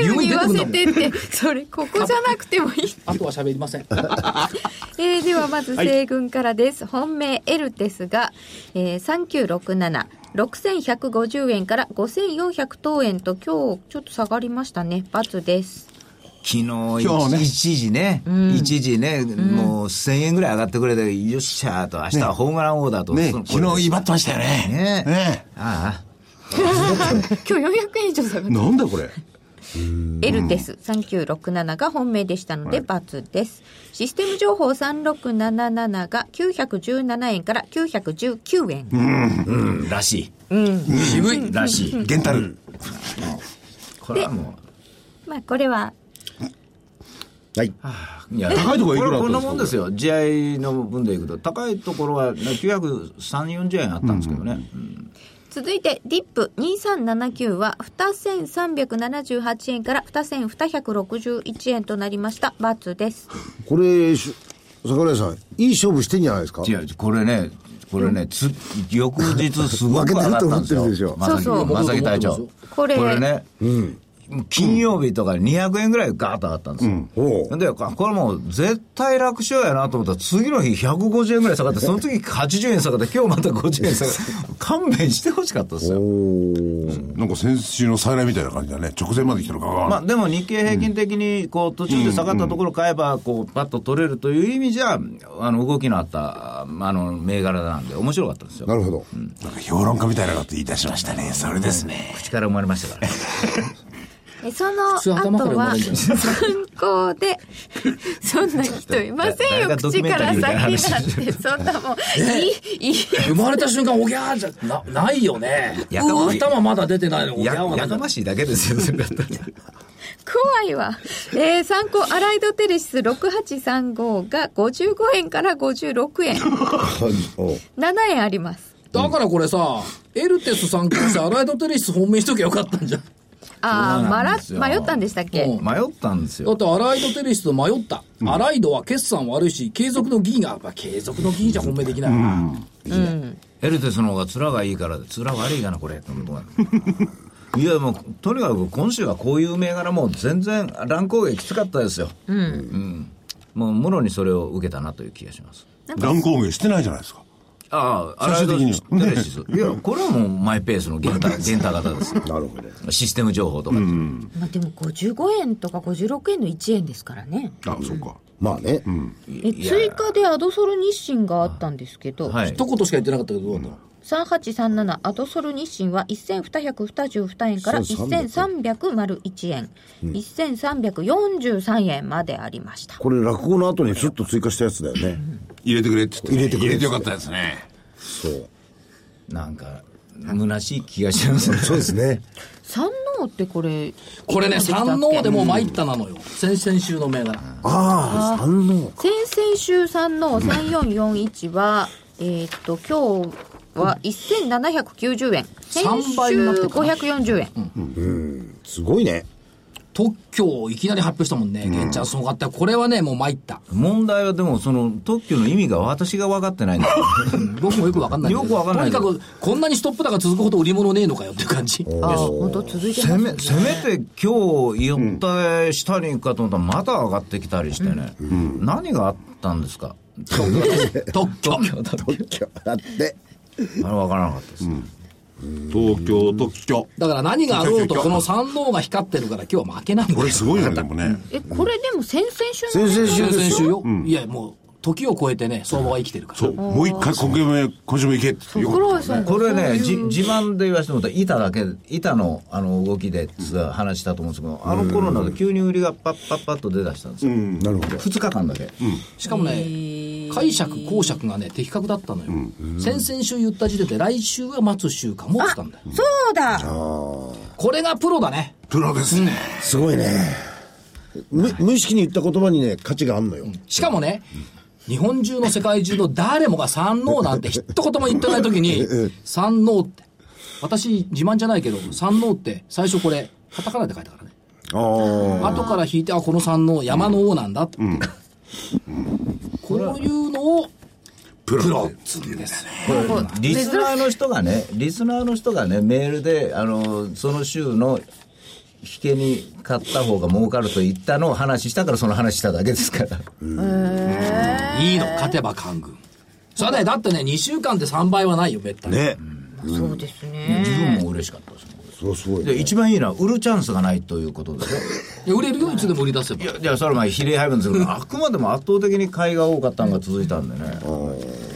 [SPEAKER 4] 最後に言わせてって、それ、ここじゃなくてもいい。
[SPEAKER 1] あとは喋りません。
[SPEAKER 4] えーではまず西軍からです、本命エルテスが、えー、3967 6150円から5400等円と今日ちょっと下がりましたね×です
[SPEAKER 7] 昨日
[SPEAKER 6] 今日ね。
[SPEAKER 7] 一時ね、一時ね、もう1000円ぐらい上がってくれて、よっしゃーと、明日はホームランオーダーと、
[SPEAKER 6] ね昨日威張ってましたよね。
[SPEAKER 7] ね
[SPEAKER 6] ね。
[SPEAKER 7] あ
[SPEAKER 4] 今日400円以上下がっ
[SPEAKER 6] なんだこれ。
[SPEAKER 4] たエルテス3967が本命でしたので×です、システム情報3677が917円から919円、
[SPEAKER 7] あ、うん、らし
[SPEAKER 1] 渋い。
[SPEAKER 7] い。らしい。
[SPEAKER 6] ゲンタル。
[SPEAKER 7] これはも
[SPEAKER 4] まあこれは
[SPEAKER 5] はい。
[SPEAKER 7] う、いや
[SPEAKER 6] 高いところいくらだ
[SPEAKER 7] これこん
[SPEAKER 6] った。んですか
[SPEAKER 7] なもんですよ。地合の分でいくと、高いところは903、40円あったんですけどね。うん。
[SPEAKER 4] 続いてディップ2379は2378円から2261円となりました×です。
[SPEAKER 5] これ、し桜井さん、いい勝負してんじゃないですか？
[SPEAKER 7] 違う、これね、これね、つ翌日すごく上がったんですよ。
[SPEAKER 5] 負けてると思ってるでしょ。
[SPEAKER 7] まさき
[SPEAKER 4] そうそう。
[SPEAKER 7] まさき隊長。
[SPEAKER 4] これ
[SPEAKER 7] これね、金曜日とか200円ぐらいガーッと上がったんですよ。
[SPEAKER 5] おう
[SPEAKER 7] で、これもう絶対楽勝やなと思ったら、次の日150円ぐらい下がって、その次80円下がって、今日また50円下がって、勘弁してほしかったですよ。
[SPEAKER 6] なんか先週の再来みたいな感じだね。直前まで来たのかが。
[SPEAKER 7] まあ、でも日経平均的にこう途中で下がったところ買えばこうパッと取れるという意味じゃあの動きのあったあの銘柄なんで面白かったですよ
[SPEAKER 5] なるほど。
[SPEAKER 6] なんか評論家みたいなこと言い出しましたね。それですね。
[SPEAKER 7] 口から生まれましたから
[SPEAKER 4] え その後は参考で そんな人いませんよ口から先
[SPEAKER 7] 話
[SPEAKER 4] なんてそんなもんいいいい
[SPEAKER 1] 生まれた瞬間、おぎゃーじゃな、ないよね。頭まだ出てないの、おぎゃ
[SPEAKER 7] や
[SPEAKER 1] ーは
[SPEAKER 7] やかましいだけですよそれだったら
[SPEAKER 4] 怖いわ。えー、参考アライドテレシス6835が55円から56円。
[SPEAKER 5] おう
[SPEAKER 4] 7円あります。
[SPEAKER 1] だからこれさ、エルテス参考してアライドテレシス本命しときゃよかったんじゃん。
[SPEAKER 4] ああ、迷ったんでしたっけ、
[SPEAKER 1] うん
[SPEAKER 7] 迷ったんですよ。
[SPEAKER 1] だってアライドテレシスと迷った。アライドは決算悪いし、継続の議員が、やっぱ継続の議員じゃ本命できないな。
[SPEAKER 7] エルテスの方が面がいいから面悪いかなこれい。やもうとにかく今週はこういう銘柄もう全然乱高下きつかったですよ。うん、もうもろにそれを受けたなという気がします。
[SPEAKER 6] 乱高下してないじゃないですか。
[SPEAKER 7] ああ、
[SPEAKER 6] 最終的には
[SPEAKER 7] テレシス。いや、これはもうマイペースのゲンタ、ゲンタ型です。
[SPEAKER 5] なるほど。
[SPEAKER 7] システム情報とか。
[SPEAKER 4] まあでも55円とか56円の1円ですからね。
[SPEAKER 6] あ、そうか。
[SPEAKER 5] まあね。
[SPEAKER 4] え追加でアドソル日清があったんですけど、
[SPEAKER 7] はい。
[SPEAKER 1] 一言しか言ってなかったけど、どうだったの
[SPEAKER 4] 3837アドソル日清は1222円から1301円、1343円までありました。
[SPEAKER 5] これ落語の後にスッと追加したやつだよね。
[SPEAKER 6] 入れてくれって言って。
[SPEAKER 5] 入れてくれ
[SPEAKER 6] 入れてよかったですね。
[SPEAKER 5] そう。
[SPEAKER 7] なんか、虚しい気がしますね。
[SPEAKER 5] そうですね。
[SPEAKER 4] 三能ってこれ、
[SPEAKER 1] これね、三能でもう参ったなのよ。先々週の銘柄。
[SPEAKER 5] ああ、三の。
[SPEAKER 4] 先々週三能3441は、えーっと、今日は1790円。先
[SPEAKER 1] 三倍になって
[SPEAKER 4] 週
[SPEAKER 1] るかな
[SPEAKER 4] 540円。
[SPEAKER 5] すごいね。
[SPEAKER 1] 特許をいきなり発表したもんね。玄ちゃんすごかったよ。これはね、もう参った。
[SPEAKER 7] 問題はでも、その特許の意味が私が分かってないんだよ。
[SPEAKER 1] 僕もよくわかんない。
[SPEAKER 7] よくわかんない
[SPEAKER 1] とにかく、こんなにストップ高続くほど売り物ねえのかよっていう感じ。
[SPEAKER 4] ああ、本当続いてます
[SPEAKER 7] せめ、て今日言った下に行くかと思ったらまた上がってきたりしてね。何があったんですか？
[SPEAKER 1] 特許。
[SPEAKER 5] 特許だって。
[SPEAKER 7] あれ分からなかったです。
[SPEAKER 6] 東京特許。
[SPEAKER 1] だから何があろうと、この三能が光ってるから今日は負けないんだよ
[SPEAKER 6] これすごいよね、でもね。
[SPEAKER 4] え、これでも先々週の
[SPEAKER 5] 先々週
[SPEAKER 1] 先々
[SPEAKER 5] ですよ。
[SPEAKER 1] 週よ。いや、もう、時を超えてね、相場が生きてるから。
[SPEAKER 6] そう。もう一回今回も、今週も行けって。よかったね。
[SPEAKER 7] これね、じ自慢で言わせてもらったら、板だけ、板のあの動きでさ話したと思うんですけど、あの頃なんか急に売りがパッパッパッと出だしたんですよ。
[SPEAKER 5] なるほど。
[SPEAKER 7] 2日間だけ。
[SPEAKER 1] しかもね、解釈、公釈がね、的確だったのよ。先々週言った時点で、来週は待つ週間もってたんだよ。
[SPEAKER 4] そうだ
[SPEAKER 1] これがプロだね。
[SPEAKER 6] プロですね。
[SPEAKER 5] すごいね。無無意識に言った言葉にね、価値があんのよ。
[SPEAKER 1] しかもね、日本中の世界中の誰もが三能なんて一言も言ってない時に、三能って。私、自慢じゃないけど、三能って、最初これ、カタカナで書いたからね。
[SPEAKER 5] ああ。
[SPEAKER 1] 後から引いて、あ、この三能、山の王なんだって。こういうのを、
[SPEAKER 6] プロ
[SPEAKER 1] っつうんですね。
[SPEAKER 7] これリスナーの人がね、リスナーの人がね、メールで、あの、その週の引けに買った方が儲かると言ったのを話したからその話しただけですから。
[SPEAKER 1] いいの、勝てば官軍。それはね、だってね、2週間で3倍はないよ、めったに。
[SPEAKER 5] ね。
[SPEAKER 4] そうですね
[SPEAKER 7] 自分も嬉しかったですで、
[SPEAKER 5] ね。
[SPEAKER 7] 一番いいのは売るチャンスがないということですよ。
[SPEAKER 1] いや売れるよ、いつでも売り出せば
[SPEAKER 7] い。や、いや、それはまあ比例配分ですけど、あくまでも圧倒的に買いが多かったのが続いたんでね。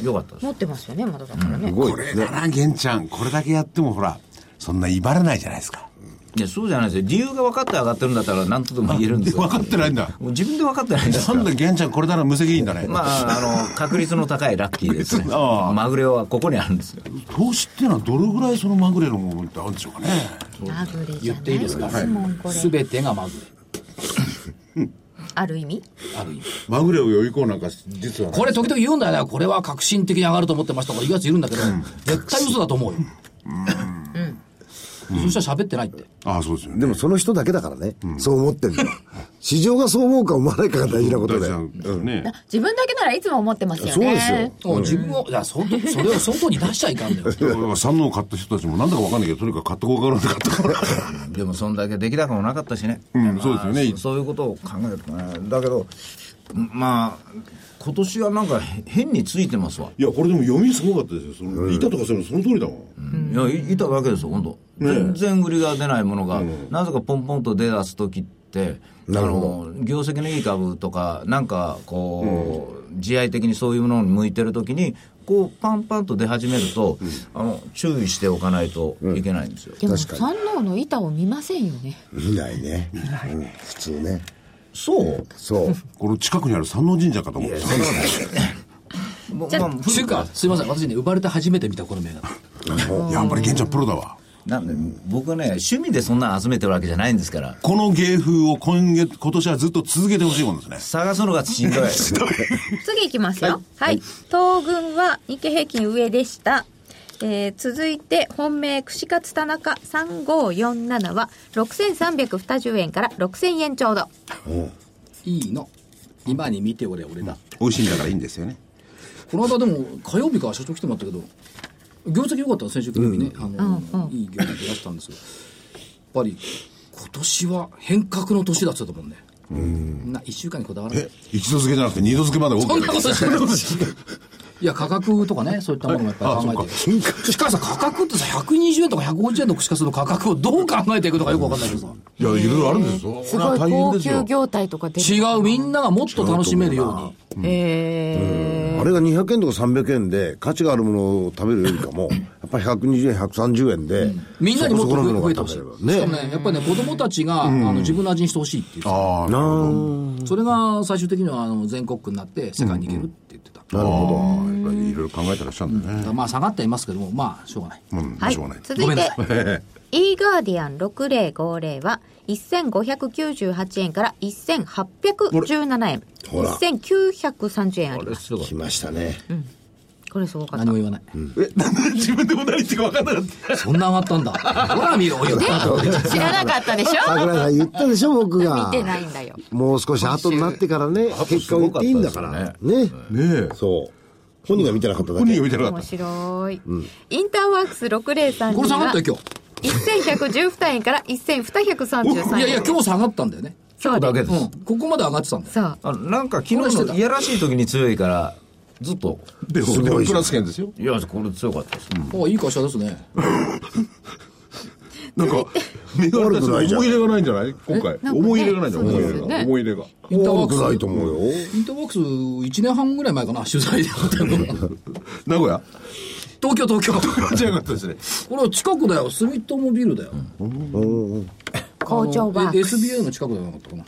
[SPEAKER 7] よかったです。
[SPEAKER 4] 持ってますよねまだだからね、
[SPEAKER 5] すごい
[SPEAKER 6] こ。れだな、玄ちゃん。これだけやってもほら、そんな威張らないじゃないですか。
[SPEAKER 7] いや、そうじゃないですよ。理由が分かって上がってるんだったら何とでも言えるんですよ。
[SPEAKER 6] 分かってないんだ。
[SPEAKER 7] 自分で分かってないんです
[SPEAKER 6] なんだ、玄ちゃん、これなら無責任だね。
[SPEAKER 7] まあ、あの、確率の高いラッキーですね。
[SPEAKER 6] ああ
[SPEAKER 7] まぐれはここにあるんですよ。
[SPEAKER 6] 投資っていうのはどれぐらいそのまぐれのものってあるんでしょうかね。
[SPEAKER 4] まぐれじ
[SPEAKER 1] 言
[SPEAKER 4] ゃないです
[SPEAKER 1] っていいですか？すべてがまぐれ。
[SPEAKER 4] ある意味？
[SPEAKER 1] ある意味。
[SPEAKER 6] まぐれを予行なんか、実は。
[SPEAKER 1] これ時々言うんだよね。これは革新的に上がると思ってましたとか言うやついるんだけど、絶対嘘だと思うよ。そしたら喋ってないって。
[SPEAKER 6] ああ、そうですよね。
[SPEAKER 5] でもその人だけだからね。そう思ってんだよ。市場がそう思うか思わないかが大事なことだよ。
[SPEAKER 6] ね。
[SPEAKER 4] 自分だけならいつも思ってますよね
[SPEAKER 5] そうですよ。
[SPEAKER 1] もう自分を、いや、外、それを外に出しちゃいかんだよ。
[SPEAKER 6] 三能を買った人たちもなんだかわかんないけど、とにかく買ってこうかなって買ったから。
[SPEAKER 7] でもそんだけ出来高もなかったしね。
[SPEAKER 6] うんそうですよね
[SPEAKER 7] そういうことを考えるとね。だけど、まあ、今年はなんか変についてますわ。
[SPEAKER 6] いや、これでも読みすごかったですよ。その、板とかそういうのその通りだもん。
[SPEAKER 7] いや、いいただけですよ、今度。全然売りが出ないものが、なぜかポンポンと出だす時って、あの、業績のいい株とか、なんか、こう、自愛的にそういうものに向いてる時に、こう、パンパンと出始めると、あの、注意しておかないといけないんですよ。
[SPEAKER 4] でも
[SPEAKER 5] 確かに
[SPEAKER 4] 三能の板を見ませんよね
[SPEAKER 5] 見ないね。うん普通ね。
[SPEAKER 7] そう？
[SPEAKER 5] そう。
[SPEAKER 6] この近くにある三能神社かと思ってた。
[SPEAKER 7] も まあ
[SPEAKER 1] っていうか、すいません。私ね、生まれて初めて見たこの銘柄。
[SPEAKER 6] やっぱり玄ちゃんプロだわ。
[SPEAKER 7] なんで、僕はね、趣味でそんなの集めてるわけじゃないんですから。
[SPEAKER 6] この芸風を今月、今年はずっと続けてほしいもんですね。
[SPEAKER 7] 探すのがしんどい。
[SPEAKER 4] 次いきますよはい、東軍は日経平均上でしたえー続いて本命串カツ田中3547は6320円から6000円ちょうど
[SPEAKER 1] いいの。今に見て俺、俺だ。
[SPEAKER 6] 美味しいんだからいいんですよね。
[SPEAKER 1] この間でも、火曜日から社長来てもらったけど、業績良かったの先週金曜日ね。あの、いい業績出したんですよ。やっぱり、今年は変革の年だって言ってたもんね。な、一週間にこだわらない
[SPEAKER 6] え。、一度漬けじゃなくて二度漬けまで OK
[SPEAKER 1] そんなことしてない。いや、価格とかね、そういったものもやっぱり考えて。しかしさ、価格ってさ、120円とか150円の串カツの価格をどう考えていくのかよくわかんないけどさ。
[SPEAKER 6] いや、いろいろあるんですよ。
[SPEAKER 4] すごい高級業態とか
[SPEAKER 1] 違う、みんながもっと楽しめるように。
[SPEAKER 4] へ
[SPEAKER 5] あれが200円とか300円で価値があるものを食べるよりかも、やっぱり120円、130円で、
[SPEAKER 1] みんなにもっと増えてほしい。
[SPEAKER 5] ね。
[SPEAKER 1] しかもね、やっぱりね、子供たちが、あの自分の味にしてほしいっていう。
[SPEAKER 6] ああ、なるほど。
[SPEAKER 1] それが最終的にはあの全国区になって世界に行ける。
[SPEAKER 5] なるほど。
[SPEAKER 6] ああ、やっぱりいろいろ考えてらっしゃるんだね。
[SPEAKER 1] まあ下がってはいますけども、まあしょうがない。
[SPEAKER 6] うん、
[SPEAKER 4] はい
[SPEAKER 6] しょうがない。
[SPEAKER 4] 続いて e ガーディアン6050は1598円から1817円
[SPEAKER 5] ほら
[SPEAKER 4] 1930円あります
[SPEAKER 5] 来ましたね。
[SPEAKER 4] これすごかった
[SPEAKER 1] 何も言わない。
[SPEAKER 6] 自分でも何言ってか分かんなかった。
[SPEAKER 1] そんな上がったんだ。ほら見ろよ。
[SPEAKER 4] 知らなかったでしょ？
[SPEAKER 5] 桜井さん言ったでしょ、僕が。
[SPEAKER 4] 見てないんだよ
[SPEAKER 5] もう少し後になってからね、結果を言っていいんだから。ね。
[SPEAKER 6] ねえ。
[SPEAKER 5] そう。本人が見てなかっただ
[SPEAKER 6] 本人
[SPEAKER 5] け。
[SPEAKER 4] 面
[SPEAKER 6] が見てなかった。
[SPEAKER 4] 白い、インターワークス603
[SPEAKER 1] これ下がったよ
[SPEAKER 4] 1112円から1233円
[SPEAKER 1] いやいや、今日下がったんだよね。
[SPEAKER 7] 今日だけです。
[SPEAKER 1] うん。ここまで上がってたんだよ。
[SPEAKER 4] さあ
[SPEAKER 7] あなんか昨日のいやらしい時に強いから、ずっと。
[SPEAKER 6] でも、でもプラス券ですよ。
[SPEAKER 7] いや、これ強かったです。
[SPEAKER 1] おいい会社ですね。
[SPEAKER 6] なんか、銘柄
[SPEAKER 5] 悪くないじゃん
[SPEAKER 6] 思い入れがないんじゃない？今回。思い入れがないんじゃ思い入れが。思い入れが。
[SPEAKER 1] インターワークス
[SPEAKER 5] ないと思うよ。
[SPEAKER 1] インターワークス1年半ぐらい前かな取材でやったの
[SPEAKER 6] 名古屋？
[SPEAKER 1] 東京東京
[SPEAKER 6] 違かったですね。
[SPEAKER 1] これ近くだよ住友ビルだよ
[SPEAKER 4] 工場ワーク
[SPEAKER 1] え
[SPEAKER 4] ス
[SPEAKER 1] SBI の近くじゃなかったかな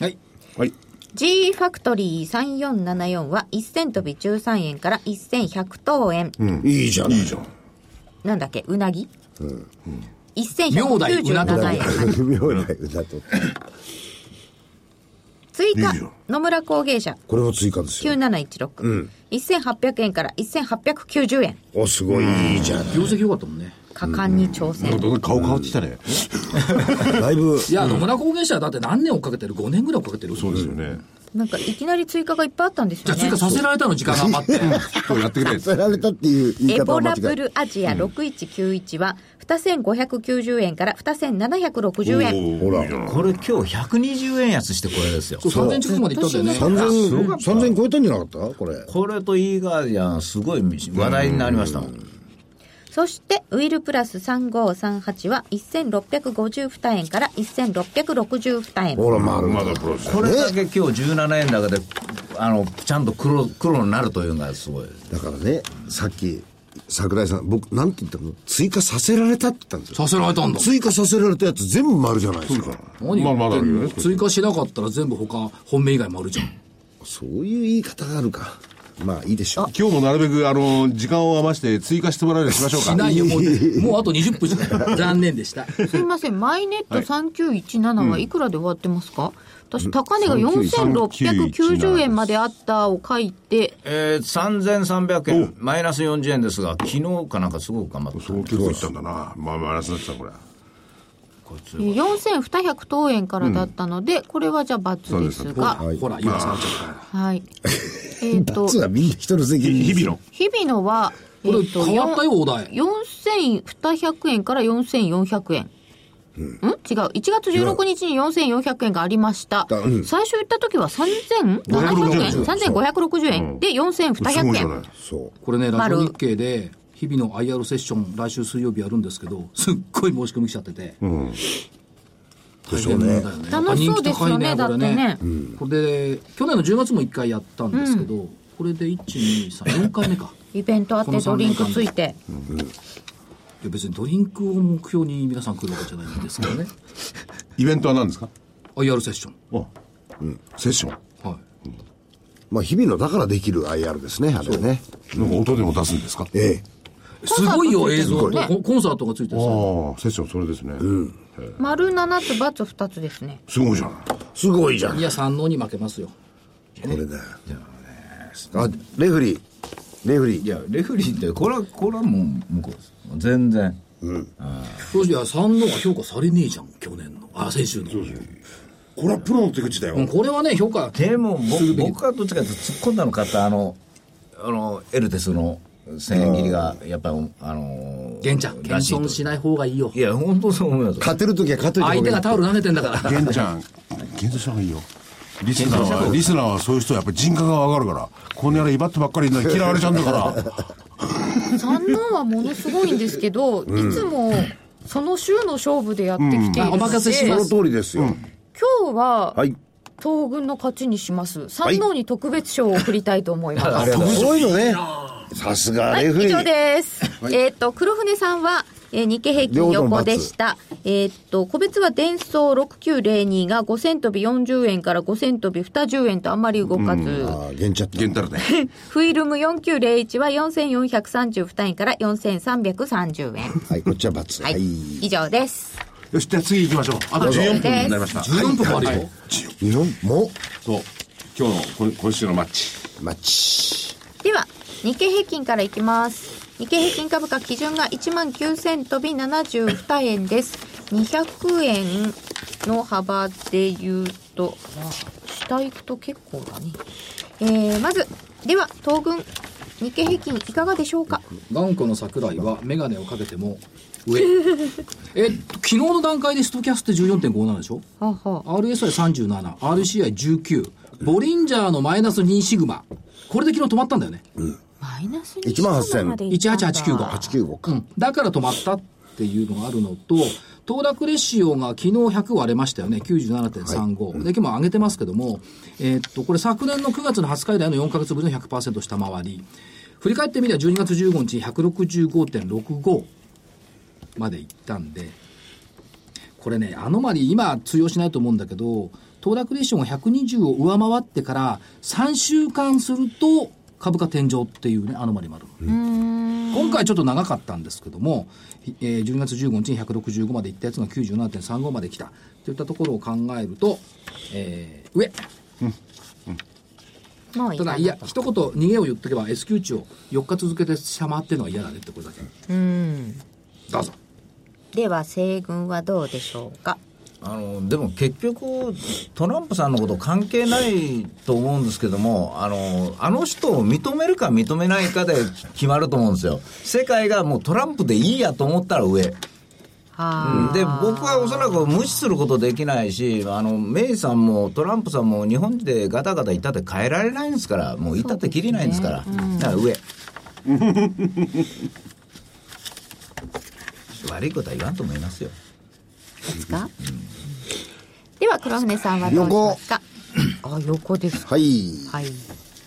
[SPEAKER 1] はい
[SPEAKER 6] はい。
[SPEAKER 4] G ファクトリー3474は1000飛び13円から1100等円。
[SPEAKER 5] いいじゃん。いいじゃん。
[SPEAKER 4] なんだっけ？うなぎ、
[SPEAKER 1] 明大うなと
[SPEAKER 4] 1197円。
[SPEAKER 5] 妙な歌と。
[SPEAKER 4] 追加野村工芸社
[SPEAKER 5] これも追加ですよ。
[SPEAKER 4] 9716。1800円から1890円。
[SPEAKER 5] お、すごいいいじゃん。
[SPEAKER 1] 業績良かったもんね
[SPEAKER 4] 果敢に挑戦。
[SPEAKER 6] 顔変わってきたね。
[SPEAKER 5] だいぶ、
[SPEAKER 1] いや野村工芸社はだって何年追っかけてる5年ぐらい追っかけてる
[SPEAKER 6] そうですよね。
[SPEAKER 4] なんかいきなり追加がいっぱいあったんですよね
[SPEAKER 1] じゃあ追加。させられたの時間が余って
[SPEAKER 6] 今日やってくれ。
[SPEAKER 5] させられたっていう言い
[SPEAKER 4] エボ
[SPEAKER 5] 方は間違い。
[SPEAKER 4] ラブルアジア6191は2590円から2760円。
[SPEAKER 5] ほら。
[SPEAKER 7] これ今日120円安してこれですよ。
[SPEAKER 1] そう3000近くまでいったんだよね
[SPEAKER 5] 3000、3000超えたんじゃなかった？これ。
[SPEAKER 7] これと E ガーディアンすごい話題になりましたもん。
[SPEAKER 4] そして、ウィルプラス3538は1652円から1662円。
[SPEAKER 5] ほら、まあ、
[SPEAKER 6] まだプロです
[SPEAKER 7] これだけ今日17円高で、あの、ちゃんと黒、黒になるというのがすごい。
[SPEAKER 5] だからね、さっき、桜井さん、僕、なんて言ったの？追加させられたって言ったんですよ。
[SPEAKER 1] させられたんだ
[SPEAKER 5] 追加させられたやつ全部丸じゃないですか。
[SPEAKER 1] 何
[SPEAKER 6] まあまだね
[SPEAKER 1] 追加しなかったら全部他本命以外もあるじゃん
[SPEAKER 5] そういう言い方があるか。まあいいでしょう。
[SPEAKER 6] 今日もなるべく、あの、時間を余して追加してもらうようにしましょうか。
[SPEAKER 1] しないよもうもうあと20分しか 残念でした
[SPEAKER 4] すいません、マイネット3917はいくらで終わってますか、私、高値が
[SPEAKER 6] 3917
[SPEAKER 4] 4690円まであったを書いて、
[SPEAKER 7] えー、3300円、マイナス40円ですが、昨日かなんかすごく頑張った。
[SPEAKER 6] そう結構いったんだな。まあ、マイナスになってた、これ。
[SPEAKER 7] こいつ
[SPEAKER 4] えー4200等円からだったので、これはじゃあ×ですが、
[SPEAKER 5] はい
[SPEAKER 1] ほら今触っちゃったから
[SPEAKER 4] はい。えっと、
[SPEAKER 5] 罰はみんな人の責任
[SPEAKER 6] 日々の。
[SPEAKER 4] 日々のは、え
[SPEAKER 1] これ変わったよお題
[SPEAKER 4] 4200円から4400円。ん違う。1月16日に4400円がありました。
[SPEAKER 5] だうん
[SPEAKER 4] 最初言った時は3700円 ?3560 円で
[SPEAKER 6] すごい
[SPEAKER 4] 4200
[SPEAKER 6] じゃない
[SPEAKER 4] 円。。
[SPEAKER 5] そう。
[SPEAKER 1] これねラジ
[SPEAKER 4] 丸
[SPEAKER 1] オ日経で日々の IR セッション来週水曜日やるんですけどすっごい申し込み来ちゃってて、
[SPEAKER 5] でしょうね。
[SPEAKER 4] 楽しそうですよね
[SPEAKER 1] やっぱ人気高い
[SPEAKER 4] だってね。
[SPEAKER 1] これで去年の10月も1回やったんですけど、これで1234回目か。
[SPEAKER 4] イベントあってドリンクついて。
[SPEAKER 1] いや別にドリンクを目標に皆さん来るわけじゃないんですけどね。
[SPEAKER 6] イベントは何ですか
[SPEAKER 1] ？IR セッション。
[SPEAKER 6] あ、セッション。
[SPEAKER 1] はい。
[SPEAKER 5] まあ日々のだからできる IR ですね、あれね。
[SPEAKER 6] なんか音でも出すんですか？
[SPEAKER 5] ええ。
[SPEAKER 1] すごいよ映像と
[SPEAKER 4] ね
[SPEAKER 1] ココンサートがついてるさ
[SPEAKER 6] ああ、セッション、それですね。
[SPEAKER 4] 丸7つ ×2 つですね。
[SPEAKER 6] すごいじゃない。
[SPEAKER 5] すごいじゃん。
[SPEAKER 1] いや三能に負けますよ
[SPEAKER 5] これだよ。あ、レフリー。レフリー。
[SPEAKER 7] いや、レフリーって、これは、これはもう向こうです。全然。
[SPEAKER 1] そういや三能が評価されねえじゃん去年のあ先週の
[SPEAKER 6] これはプロの手口だよ
[SPEAKER 1] うんこれはね評価
[SPEAKER 7] でも、僕僕はどっちかというと突っ込んだのかって、あの、あの、エルテスの1000円切りが、やっぱり、あの、
[SPEAKER 1] 玄ちゃん謙遜しない方がいいよ
[SPEAKER 7] いや、本当そう思います。
[SPEAKER 5] 勝てるときは勝てる
[SPEAKER 1] 相手がタオル投げてんだから
[SPEAKER 6] 玄ちゃん、玄ちゃんした方がいいよ。リスナーは、リスナーはそういう人はやっぱり人格がわかるから、この野郎威張ってばっかりいるのに嫌われちゃうんだから。
[SPEAKER 4] 三能はものすごいんですけど、いつもその週の勝負でやってきているので、
[SPEAKER 1] お任せしま
[SPEAKER 5] その通りですよ。
[SPEAKER 4] 今日は、
[SPEAKER 5] はい。
[SPEAKER 4] 東軍の勝ちにします。三能に特別賞を送りたいと思います。
[SPEAKER 5] ありがとう。そういうのね。さすが
[SPEAKER 4] はい、
[SPEAKER 5] レフリー。
[SPEAKER 4] 以上です。えっ、と、黒船さんは、えー日経平均横でした。えっ、と、個別は電装6902が5000飛び40円から5000飛び20円とあんまり動かず、
[SPEAKER 5] ああ、玄ちゃって。
[SPEAKER 6] 玄太郎ね。
[SPEAKER 4] フィルム4901は4432円から4330円。
[SPEAKER 5] はい、こっちは罰。
[SPEAKER 4] は、
[SPEAKER 5] はいい。
[SPEAKER 4] 以上です。
[SPEAKER 6] よし、じゃあ次行きましょう。あと14分になりました。
[SPEAKER 1] 14分もあるよ、
[SPEAKER 6] はい
[SPEAKER 5] 日本も、
[SPEAKER 6] そう。今日の今今週のマッチ。
[SPEAKER 5] マッチ。
[SPEAKER 4] では、日経平均からいきます。日経平均株価基準が1万9000飛び72円です。200円の幅で言うと、まあ、下行くと結構だね。えー、まず、では、東軍、日経平均いかがでしょうか？
[SPEAKER 1] 頑固の桜井は眼鏡をかけても上 え昨日の段階でストキャスって14.57でしょ？
[SPEAKER 4] はあはあ
[SPEAKER 1] RSI37、RCI19、ボリンジャーのマイナス2シグマ。これで昨日止まったんだよね。
[SPEAKER 4] マイナス
[SPEAKER 5] 1万8000
[SPEAKER 1] 18895。
[SPEAKER 5] 895か。
[SPEAKER 1] うん。だから止まったっっていうのがあるのと、騰落レシオが昨日100割れましたよね、97.35。で、今日も上げてますけども、えーっと、これ昨年の9月の20日以来の4ヶ月ぶりの100%下回り。振り返ってみれば12月15日に165.65までいったんで、これね、アノマリ今通用しないと思うんだけど、騰落レシオが120を上回ってから3週間すると株価天井っていうね、アノマリもあるの。今回ちょっと長かったんですけども、えー12月15日に165までいったやつが97.35まで来たといったところを考えると、えー上。
[SPEAKER 4] もういいかなと
[SPEAKER 1] ただ、いや、一言逃げを言っとけば S q 値を4日続けて下回ってるのは嫌だねってこれだけ。
[SPEAKER 4] うん
[SPEAKER 1] どうぞ。
[SPEAKER 4] では西軍はどうでしょうか？
[SPEAKER 7] あのでも結局、トランプさんのこと関係ないと思うんですけども、あのあの人を認めるか認めないかで決まると思うんですよ、世界がもうトランプでいいやと思ったら上。
[SPEAKER 4] は
[SPEAKER 7] で僕はおそらく無視することできないし、あのメイさんもトランプさんも日本でガタガタ言ったって変えられないんですから、もう言ったってきりないんですから、だから上。悪いことは言わんと思いますよ。
[SPEAKER 4] ですか、では黒船さんはどうしますか？あ横ですか。
[SPEAKER 5] はい。
[SPEAKER 4] はい。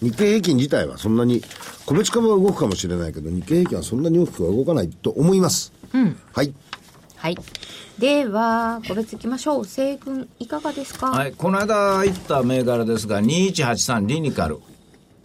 [SPEAKER 5] 日経平均自体はそんなに、個別株は動くかもしれないけど、日経平均はそんなに大きくは動かないと思います。はい。
[SPEAKER 4] はい。では個別いきましょう。西軍いかがですか、
[SPEAKER 7] はい、この間言った銘柄ですが、2183リニカル。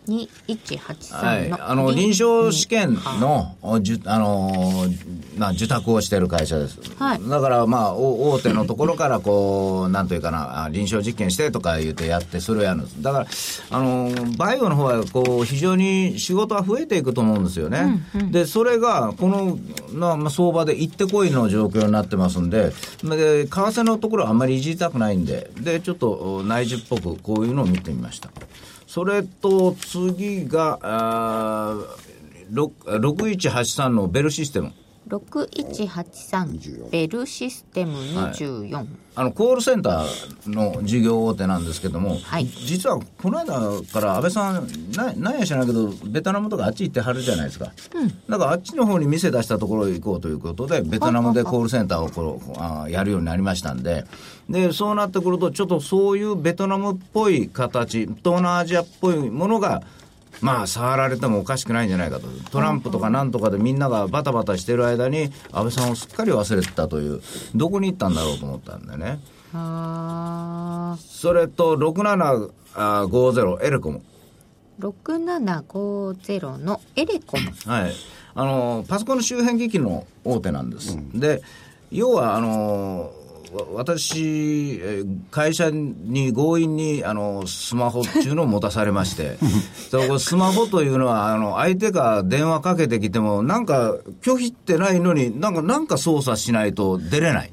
[SPEAKER 4] 2183
[SPEAKER 7] はい、
[SPEAKER 4] の、
[SPEAKER 7] あの臨床試験の、おじゅあのーな受託をしている会社です、
[SPEAKER 4] はい。
[SPEAKER 7] だから、まあ、お大手のところからこう、なんというかな、あ臨床実験してとか言ってやって、それをやるんです、だから、あのーバイオの方はこう非常に仕事は増えていくと思うんですよね、でそれがこのな、まあ、相場で行ってこいの状況になってますんで、で為替のところはあんまりいじりたくないんで、でちょっとお内需っぽくこういうのを見てみました。それと次が、あ6183のベルシステム。
[SPEAKER 4] 6183ベルシステム24、
[SPEAKER 7] あの、コールセンターの事業大手なんですけども、
[SPEAKER 4] はい。
[SPEAKER 7] 実はこの間から安倍さん、ななんや知らないけど、ベトナムとかあっち行ってはるじゃないですか。だからあっちの方に店出したところへ行こうということで、ベトナムでコールセンターをこうあーやるようになりましたんで、で、そうなってくると、ちょっとそういうベトナムっぽい形、東南アジアっぽいものが、まあ、触られてもおかしくないんじゃないかと。トランプとかなんとかでみんながバタバタしてる間に、安倍さんをすっかり忘れてたという、どこに行ったんだろうと思ったんでね。
[SPEAKER 4] あ
[SPEAKER 7] それと、6750エレコム。
[SPEAKER 4] ー6750のエレコム
[SPEAKER 7] はい。あの、パソコンの周辺機器の大手なんです。で、要は、あの、わ私、えー会社に強引にあのスマホっていうのを持たされまして、そこスマホというのはあの相手が電話かけてきても、なんか拒否ってないのに、なんかなんか操作しないと出れない。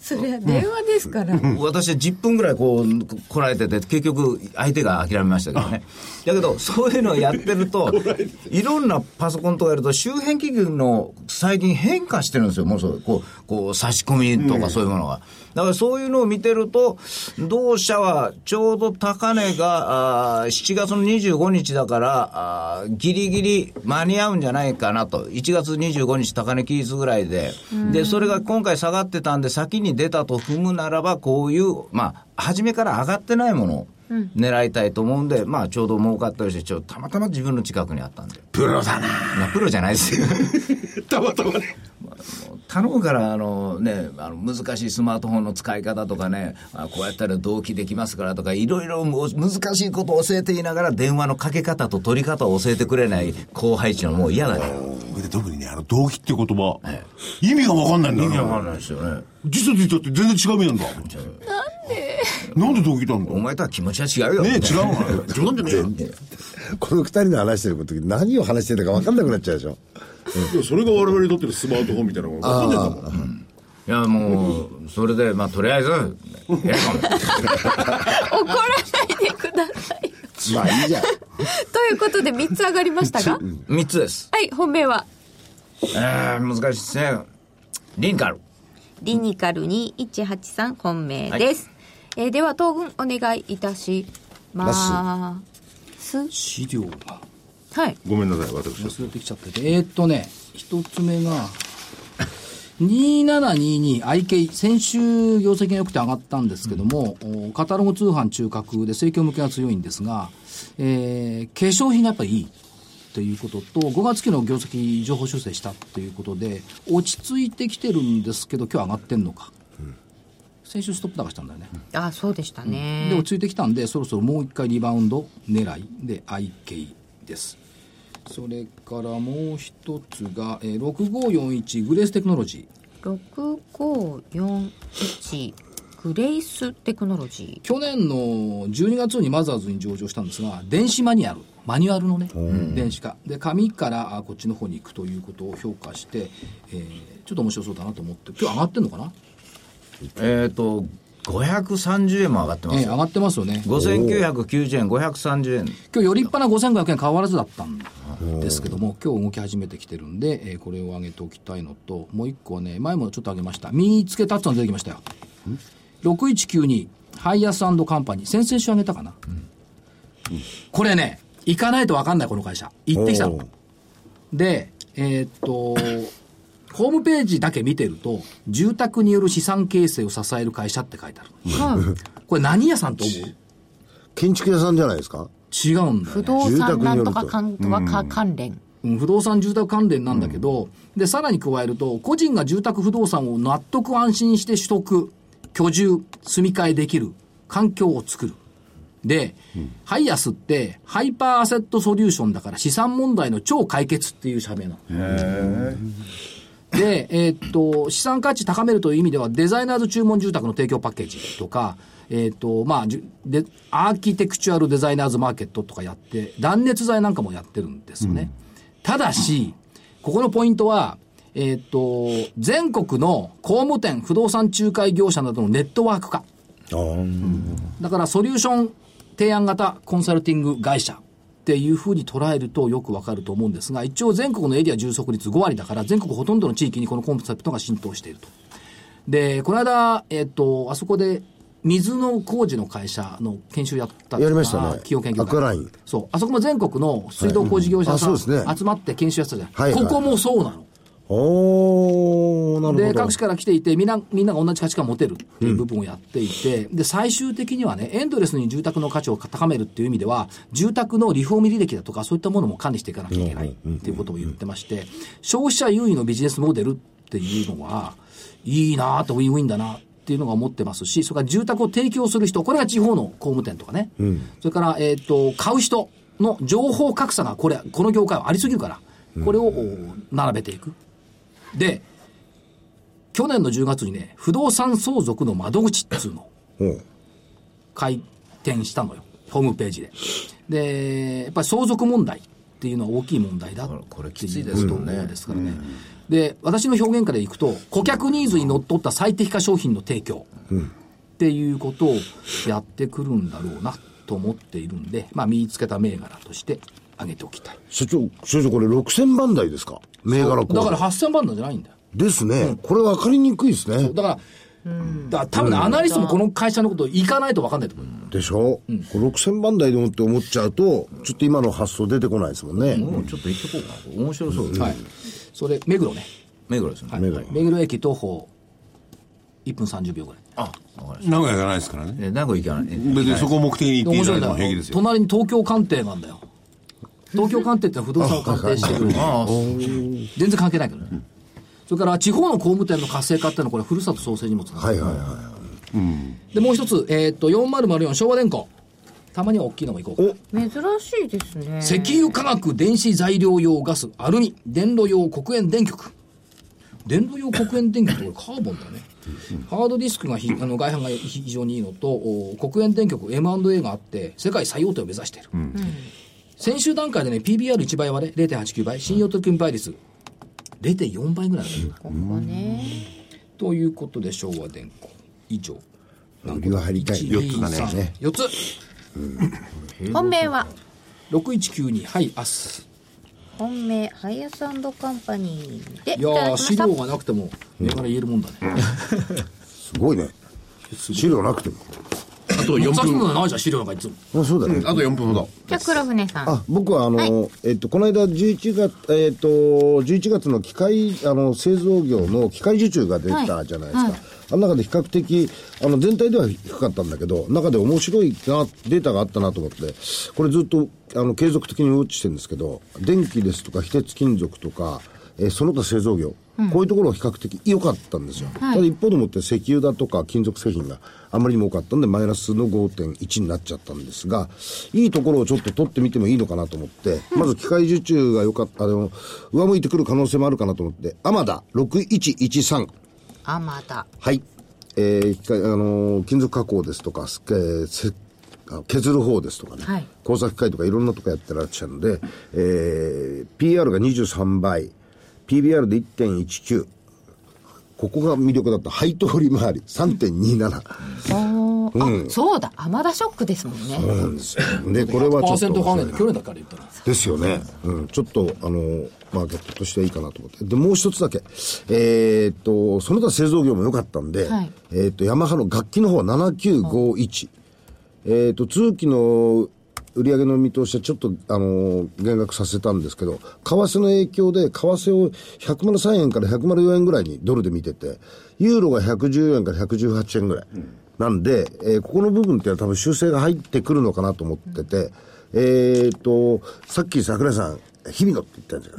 [SPEAKER 4] それは電話ですから、
[SPEAKER 7] 私は10分ぐらいこうこらえてて結局相手が諦めましたけどね。だけどそういうのをやってると いろんなパソコンとかやると周辺機器の最近変化してるんですよ。もうそうこうこう差し込みとかそういうものが、だからそういうのを見てると同社はちょうど高値があー7月の25日だからあーギリギリ間に合うんじゃないかなと。1月25日高値期日ぐらいで。でそれが今回下がってたんで先に出たと踏むならばこういうまあ初めから上がってないものを狙いたいと思うんで、まあちょうど儲かったりしてちょたまたま自分の近くにあったんで。
[SPEAKER 6] プロだな。
[SPEAKER 7] まあプロじゃないですよ。
[SPEAKER 6] たまたまね。
[SPEAKER 7] 頼むからあの、ね、あの難しいスマートフォンの使い方とかねあこうやったら同期できますからとかいろいろもう難しいことを教えていながら電話のかけ方と取り方を教えてくれない後輩っていうのはもう嫌だよ
[SPEAKER 6] で特にね、あの、動機っていう言葉、意味がわかんないんだよな。
[SPEAKER 7] 意味わかんないですよね
[SPEAKER 6] 実は実はって全然違う意味なんだ。なんで？なんで動機なんだ？
[SPEAKER 7] お前とは気持ちは違うよ。
[SPEAKER 6] ねえ、違うのよ。冗談じゃねえよ。
[SPEAKER 5] この二人の話してる時何を話してるか分かんなくなっちゃうでしょ。
[SPEAKER 6] いやそれが我々にとってるスマートフォンみたいなの。がわかんないんだもん。
[SPEAKER 7] いやもうそれでまあとりあえず
[SPEAKER 4] 怒らないでください。
[SPEAKER 5] まあいいじゃん。
[SPEAKER 4] ということで3つ上がりましたが
[SPEAKER 7] ？3つ。です。
[SPEAKER 4] はい本命は？
[SPEAKER 7] えー、難しいですね。リンカル
[SPEAKER 4] リニカル2183本命です、えーでは東軍お願いいたします。
[SPEAKER 1] 資料が。
[SPEAKER 4] はい。
[SPEAKER 6] ごめんなさい、私は。
[SPEAKER 1] 忘れてきちゃってて、えーっとね、一つ目が、2722IK、先週業績が良くて上がったんですけども、おカタログ通販中核で盛況向けが強いんですが、えー化粧品がやっぱりいい。ということと、5月期の業績情報修正したということで、落ち着いてきてるんですけど、今日上がってんのか。先週ストップ高したんだよね。
[SPEAKER 4] あそうでしたね、
[SPEAKER 1] で、落ち着いてきたんで、そろそろもう一回リバウンド狙いで IK です。それからもう一つが、えー6541グレーステクノロジー。
[SPEAKER 4] 6541グレイステクノロジ
[SPEAKER 1] 去年の12月にマザーズに上場したんですが、電子マニュアル、マニュアルのね、電子化。で、紙からあこっちの方に行くということを評価して、えーちょっと面白そうだなと思って、今日上がってんのかな？
[SPEAKER 7] えっ、と、530円も上がってますよ。
[SPEAKER 1] えー上がってますよね。
[SPEAKER 7] 5990円、530円。
[SPEAKER 1] 今日、よりっぱな5500円変わらずだったんですけども、今日動き始めてきてるんで、えーこれを上げておきたいのと、もう一個はね、前もちょっと上げました。見つけたってのが出てきましたよ。6192、ハイアスカンパニー。先々週上げたかな？これね、行かないと分かんない、この会社。行ってきたの。で、えーっと、ホームページだけ見てると、住宅による資産形成を支える会社って書いてある。これ何屋さんと思う？
[SPEAKER 5] 建築屋さんじゃないですか？
[SPEAKER 1] 違うんだよね。
[SPEAKER 4] 不動
[SPEAKER 5] 住宅
[SPEAKER 4] 産なん
[SPEAKER 5] によると
[SPEAKER 4] とかかんとかか関連
[SPEAKER 1] うん不動産住宅関連なんだけど、で、さらに加えると、個人が住宅不動産を納得安心して取得、居住、住み替えできる環境を作る。で、ハイアスって、ハイパーアセットソリューションだから資産問題の超解決っていう社名なの。で、えーっと、資産価値高めるという意味では、デザイナーズ注文住宅の提供パッケージとか、えーっと、まあ、で、アーキテクチュアルデザイナーズマーケットとかやって、断熱材なんかもやってるんですよね。ただし、ここのポイントは、えーっと、全国の工務店、不動産仲介業者などのネットワーク化。だからソリューション提案型コンサルティング会社っていうふうに捉えるとよくわかると思うんですが、一応全国のエリア充足率5割だから、全国ほとんどの地域にこのコンセプトが浸透していると。で、この間、えっ、と、あそこで、水の工事の会社の研修やった
[SPEAKER 5] やりましたね
[SPEAKER 1] 企業研究会そう。あそこも全国の水道工事業者さん、
[SPEAKER 5] はいうですね
[SPEAKER 1] 集まって研修やってたじゃん。
[SPEAKER 5] はいはい
[SPEAKER 1] ここもそうなの。
[SPEAKER 5] おー、なるほど。
[SPEAKER 1] で、各地から来ていて、みんな、みんなが同じ価値観を持てるっていう部分をやっていて、で、最終的にはね、エンドレスに住宅の価値を高めるっていう意味では、住宅のリフォーム履歴だとか、そういったものも管理していかなきゃいけないっていうことを言ってまして、消費者優位のビジネスモデルっていうのは、いいなとウィンウィンだなっていうのが思ってますし、それから住宅を提供する人、これが地方の工務店とかね、それから、えっ、と、買う人の情報格差が、これ、この業界はありすぎるから、これをお並べていく。で、去年の10月にね、不動産相続の窓口っつうの開店したのよ。ホームページで。で、やっぱり相続問題っていうのは大きい問題だっていう
[SPEAKER 7] これきついです
[SPEAKER 1] とですからね。で、私の表現からいくと、顧客ニーズにのっとった最適化商品の提供っていうことをやってくるんだろうなと思っているんで、まあ見つけた銘柄として挙げておきたい。
[SPEAKER 5] 社長、社長これ6000番台ですか？銘柄
[SPEAKER 1] だから8000番なんじゃないんだよ。
[SPEAKER 5] ですね。これ分かりにくいですね。
[SPEAKER 1] だから、だから多分ね、アナリストもこの会社のこと行かないと分かんないと思う。
[SPEAKER 5] でしょ、これ6000番台でもって思っちゃうと、ちょっと今の発想出てこないですもんね。
[SPEAKER 7] もうちょっと行ってこうかな。面白そうです。
[SPEAKER 1] はい。それ、目黒ね。
[SPEAKER 7] 目黒ですね。
[SPEAKER 1] はい
[SPEAKER 5] 目黒
[SPEAKER 1] 目黒駅徒歩1分30秒ぐらい。
[SPEAKER 7] あ、わかりました。
[SPEAKER 6] 名古屋がないですからね。
[SPEAKER 7] え、名古屋行かない。
[SPEAKER 6] 別にそこを目的に行っていただいても平気ですよ。
[SPEAKER 1] 隣に東京官邸なんだよ。東京官邸ってのは不動産を鑑定してる。
[SPEAKER 7] ああ、
[SPEAKER 1] 全然関係ないけどね。それから地方の工務店の活性化っていうのはこれふるさと創生にもつながる。
[SPEAKER 5] はいはいは
[SPEAKER 1] で、もう一つ、えーっと、4004昭和電工。たまには大きいのも行こうか。
[SPEAKER 4] 珍しいですね
[SPEAKER 1] 石油化学電子材料用ガスアルミ電炉用黒煙電極電炉用黒煙電極ってこれカーボンだねハードディスクがひあの外反が非常にいいのとお黒煙電極 M&A があって世界最大手を目指している、先週段階でね PBR1 倍割れ0.89倍信用取引倍率。0.4倍ぐらい。だね
[SPEAKER 4] ここね。
[SPEAKER 1] ということで昭和電工。以上。
[SPEAKER 5] い。売りは入りたい。
[SPEAKER 1] 4
[SPEAKER 6] つだね。
[SPEAKER 1] 4つ。
[SPEAKER 4] 本命は
[SPEAKER 1] ？6192はいアス。
[SPEAKER 4] 本命ハイアスカンパニーでい
[SPEAKER 1] いや資料がなくても銘柄言えるもんだね、
[SPEAKER 5] すごいね。資料なくても。
[SPEAKER 6] あと4
[SPEAKER 1] さっき
[SPEAKER 6] 分。
[SPEAKER 1] のないじゃん、資料なんかいつも。
[SPEAKER 5] あそうだね。
[SPEAKER 6] あと4分ほど。
[SPEAKER 4] じゃあ黒船さん
[SPEAKER 5] あ僕はあの、
[SPEAKER 4] はい
[SPEAKER 5] えっと、この間11月、えっと、11月の機械、あの、製造業の機械受注が出たじゃないですか。
[SPEAKER 4] はいはい
[SPEAKER 5] あの中で比較的、あの、全体では低かったんだけど、中で面白いな、データがあったなと思って、これずっと、あの、継続的にウォッチしてるんですけど、電気ですとか、非鉄金属とか、えーその他製造業、こういうところは比較的良かったんですよ。
[SPEAKER 4] はい。
[SPEAKER 5] ただ一方でもって石油だとか金属製品があまりにも多かったんで、マイナスの5.1になっちゃったんですが、いいところをちょっと取ってみてもいいのかなと思って、まず機械受注が良かった、あの、上向いてくる可能性もあるかなと思って、アマダ6113。
[SPEAKER 4] あまだ
[SPEAKER 5] はい。えー機械、あのー金属加工ですとか、すえー削る方ですとかね、
[SPEAKER 4] はい。
[SPEAKER 5] 工作機械とかいろんなとこやってらっしゃるんで、えー PR が23倍、PBR で1.19、ここが魅力だった。配当利回り3.27。
[SPEAKER 4] おーあそうだアマダショックですもんね
[SPEAKER 5] そうなんですよ。で、これはちょっと。
[SPEAKER 1] パーセント還元で去年だから言ったら。
[SPEAKER 5] ですよね。うん。ちょっと、あの、マーケットとしてはいいかなと思って。で、もう一つだけ。えーっと、その他製造業も良かったんで、
[SPEAKER 4] はい
[SPEAKER 5] えーっと、ヤマハの楽器の方は7951。えーっと、通期の売上の見通しはちょっと、あの、減額させたんですけど、為替の影響で、為替を103円から104円ぐらいにドルで見てて、ユーロが114円から118円ぐらい。なんで、えーここの部分っていうのは多分修正が入ってくるのかなと思ってて、えっ、と、さっき桜井さん、日々のって言ったんですよ。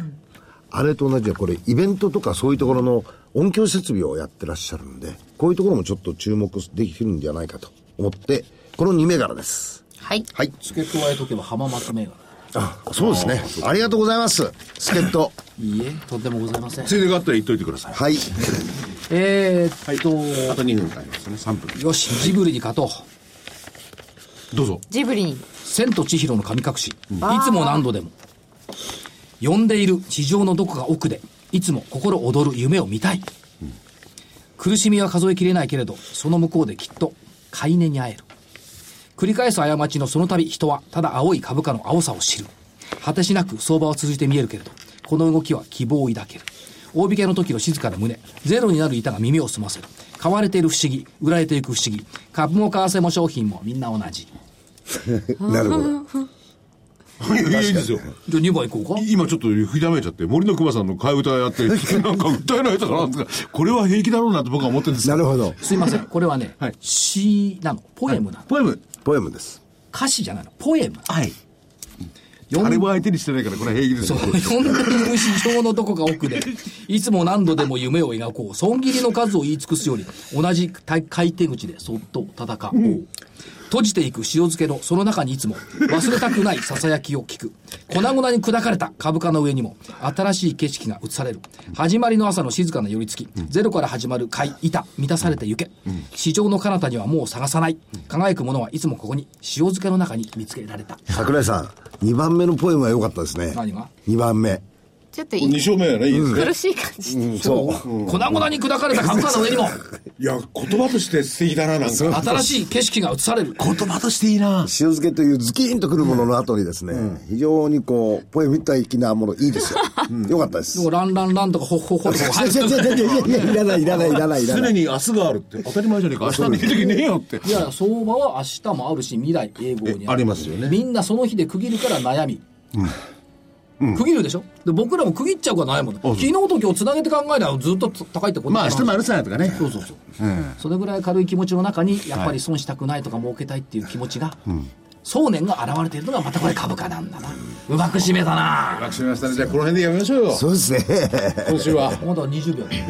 [SPEAKER 5] あれと同じで、これ、イベントとかそういうところの音響設備をやってらっしゃるんで、こういうところもちょっと注目できるんじゃないかと思って、この2銘柄です。
[SPEAKER 4] はい
[SPEAKER 5] はい。
[SPEAKER 1] 付け加えとけば浜松銘柄。
[SPEAKER 5] あ、そうですね。ありがとうございます。助っ人。
[SPEAKER 1] いいえ、とんでもございません。
[SPEAKER 6] ついでがあったら言っといてください。
[SPEAKER 5] はい。
[SPEAKER 1] えーっと、
[SPEAKER 6] あと2分ありますね。3分。
[SPEAKER 1] よし、ジブリに勝とう。
[SPEAKER 6] どうぞ。
[SPEAKER 4] ジブリに
[SPEAKER 1] 千と千尋の神隠し、いつも何度でも。呼んでいる地上のどこか奥で、いつも心躍る夢を見たい。苦しみは数えきれないけれど、その向こうできっと、買い値に会える。繰り返す過ちのその度人は、ただ青い株価の青さを知る。果てしなく相場は続いて見えるけれど、この動きは希望を抱ける。大引けの時の静かな胸、ゼロになる板が耳を澄ませる。買われている不思議、売られていく不思議。株も為替も商品もみんな同じ。
[SPEAKER 5] なるほど。
[SPEAKER 6] いやいいですよ。
[SPEAKER 1] じゃあ2番行こうか？
[SPEAKER 6] 今ちょっと吹き溜めちゃって、森の熊さんの替え歌やって、なんか歌えないとかなんですか、これは平気だろうなって僕は思ってるんです
[SPEAKER 5] なるほど。
[SPEAKER 1] すいません。これはね、
[SPEAKER 6] はい
[SPEAKER 1] 詩なの。ポエムなの。
[SPEAKER 6] ポエム。
[SPEAKER 5] ポエムです。
[SPEAKER 1] 歌詞じゃないの？ポエム？
[SPEAKER 6] はい。
[SPEAKER 1] 読ん
[SPEAKER 6] 誰も相手にしてないから、これは平気です
[SPEAKER 1] そう、
[SPEAKER 6] よ。
[SPEAKER 1] 読んでいる市場のどこか奥で、いつも何度でも夢を描こう。損切りの数を言い尽くすより、同じ買い手口でそっと戦おう。閉じていく塩漬けのその中にいつも忘れたくない囁きを聞く。粉々に砕かれた株価の上にも新しい景色が映される。始まりの朝の静かな寄り付き、ゼロから始まる買い、板、満たされてゆけ。市場の彼方にはもう探さない。輝くものはいつもここに塩漬けの中に見つけられた。
[SPEAKER 5] 桜井さん、2番目のポエムは良かったですね。
[SPEAKER 1] 何が
[SPEAKER 5] ?2 番目。
[SPEAKER 4] ちょっとい
[SPEAKER 6] 2勝目やね、いいですね。
[SPEAKER 4] 苦しい感じ、
[SPEAKER 5] うん、そう。
[SPEAKER 1] 粉々に砕かれた株価の上にも
[SPEAKER 6] いや、言葉として素敵だな、なんか。
[SPEAKER 1] 新しい景色が映される。
[SPEAKER 6] 言葉としていいな。
[SPEAKER 5] 塩漬けというズキーンとくるものの後にですね、非常にこう、ポエム的なものいいですよ。よかったです。
[SPEAKER 1] でもランランランとかホッホッホとか入
[SPEAKER 5] いやいやいやいやいやいらないいらないいらないいらない。
[SPEAKER 6] 常に明日があるって当たり前じゃねえか。明日に時ねえよって。
[SPEAKER 1] いや、相場は明日もあるし、未来永劫に
[SPEAKER 6] えありますよね
[SPEAKER 1] みんなその日で区切るから悩み。区切るでしょ？で僕らも区切っちゃうから悩むの。昨日と今日つなげて考えたらずっと高いってこと
[SPEAKER 6] まあ明日もあるさやとかね。
[SPEAKER 1] そうそうそう。それぐらい軽い気持ちの中に、やっぱり損したくないとか儲けたいっていう気持ちが、想念が現れているのがまたこれ株価なんだな。うまく締めたな。
[SPEAKER 6] 楽しみましたね。じゃあこの辺でやめましょうよ。
[SPEAKER 5] そうですね。
[SPEAKER 6] 今週は。
[SPEAKER 1] まだ20秒。
[SPEAKER 5] え、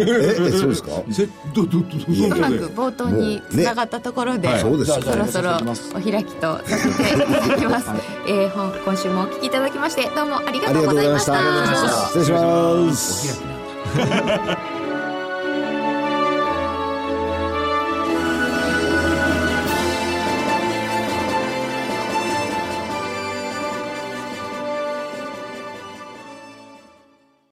[SPEAKER 5] えそうですか？
[SPEAKER 6] せど、ど、ど、ど、
[SPEAKER 4] うま
[SPEAKER 6] ど
[SPEAKER 4] く冒頭につながったところで、
[SPEAKER 5] そうです
[SPEAKER 1] じゃあ
[SPEAKER 4] そろそろお開きとさせていただきます、え今週もお聞きいただきましてどうもありがとうございまし。たた
[SPEAKER 5] ありがとうございました。失礼します。
[SPEAKER 6] お開きな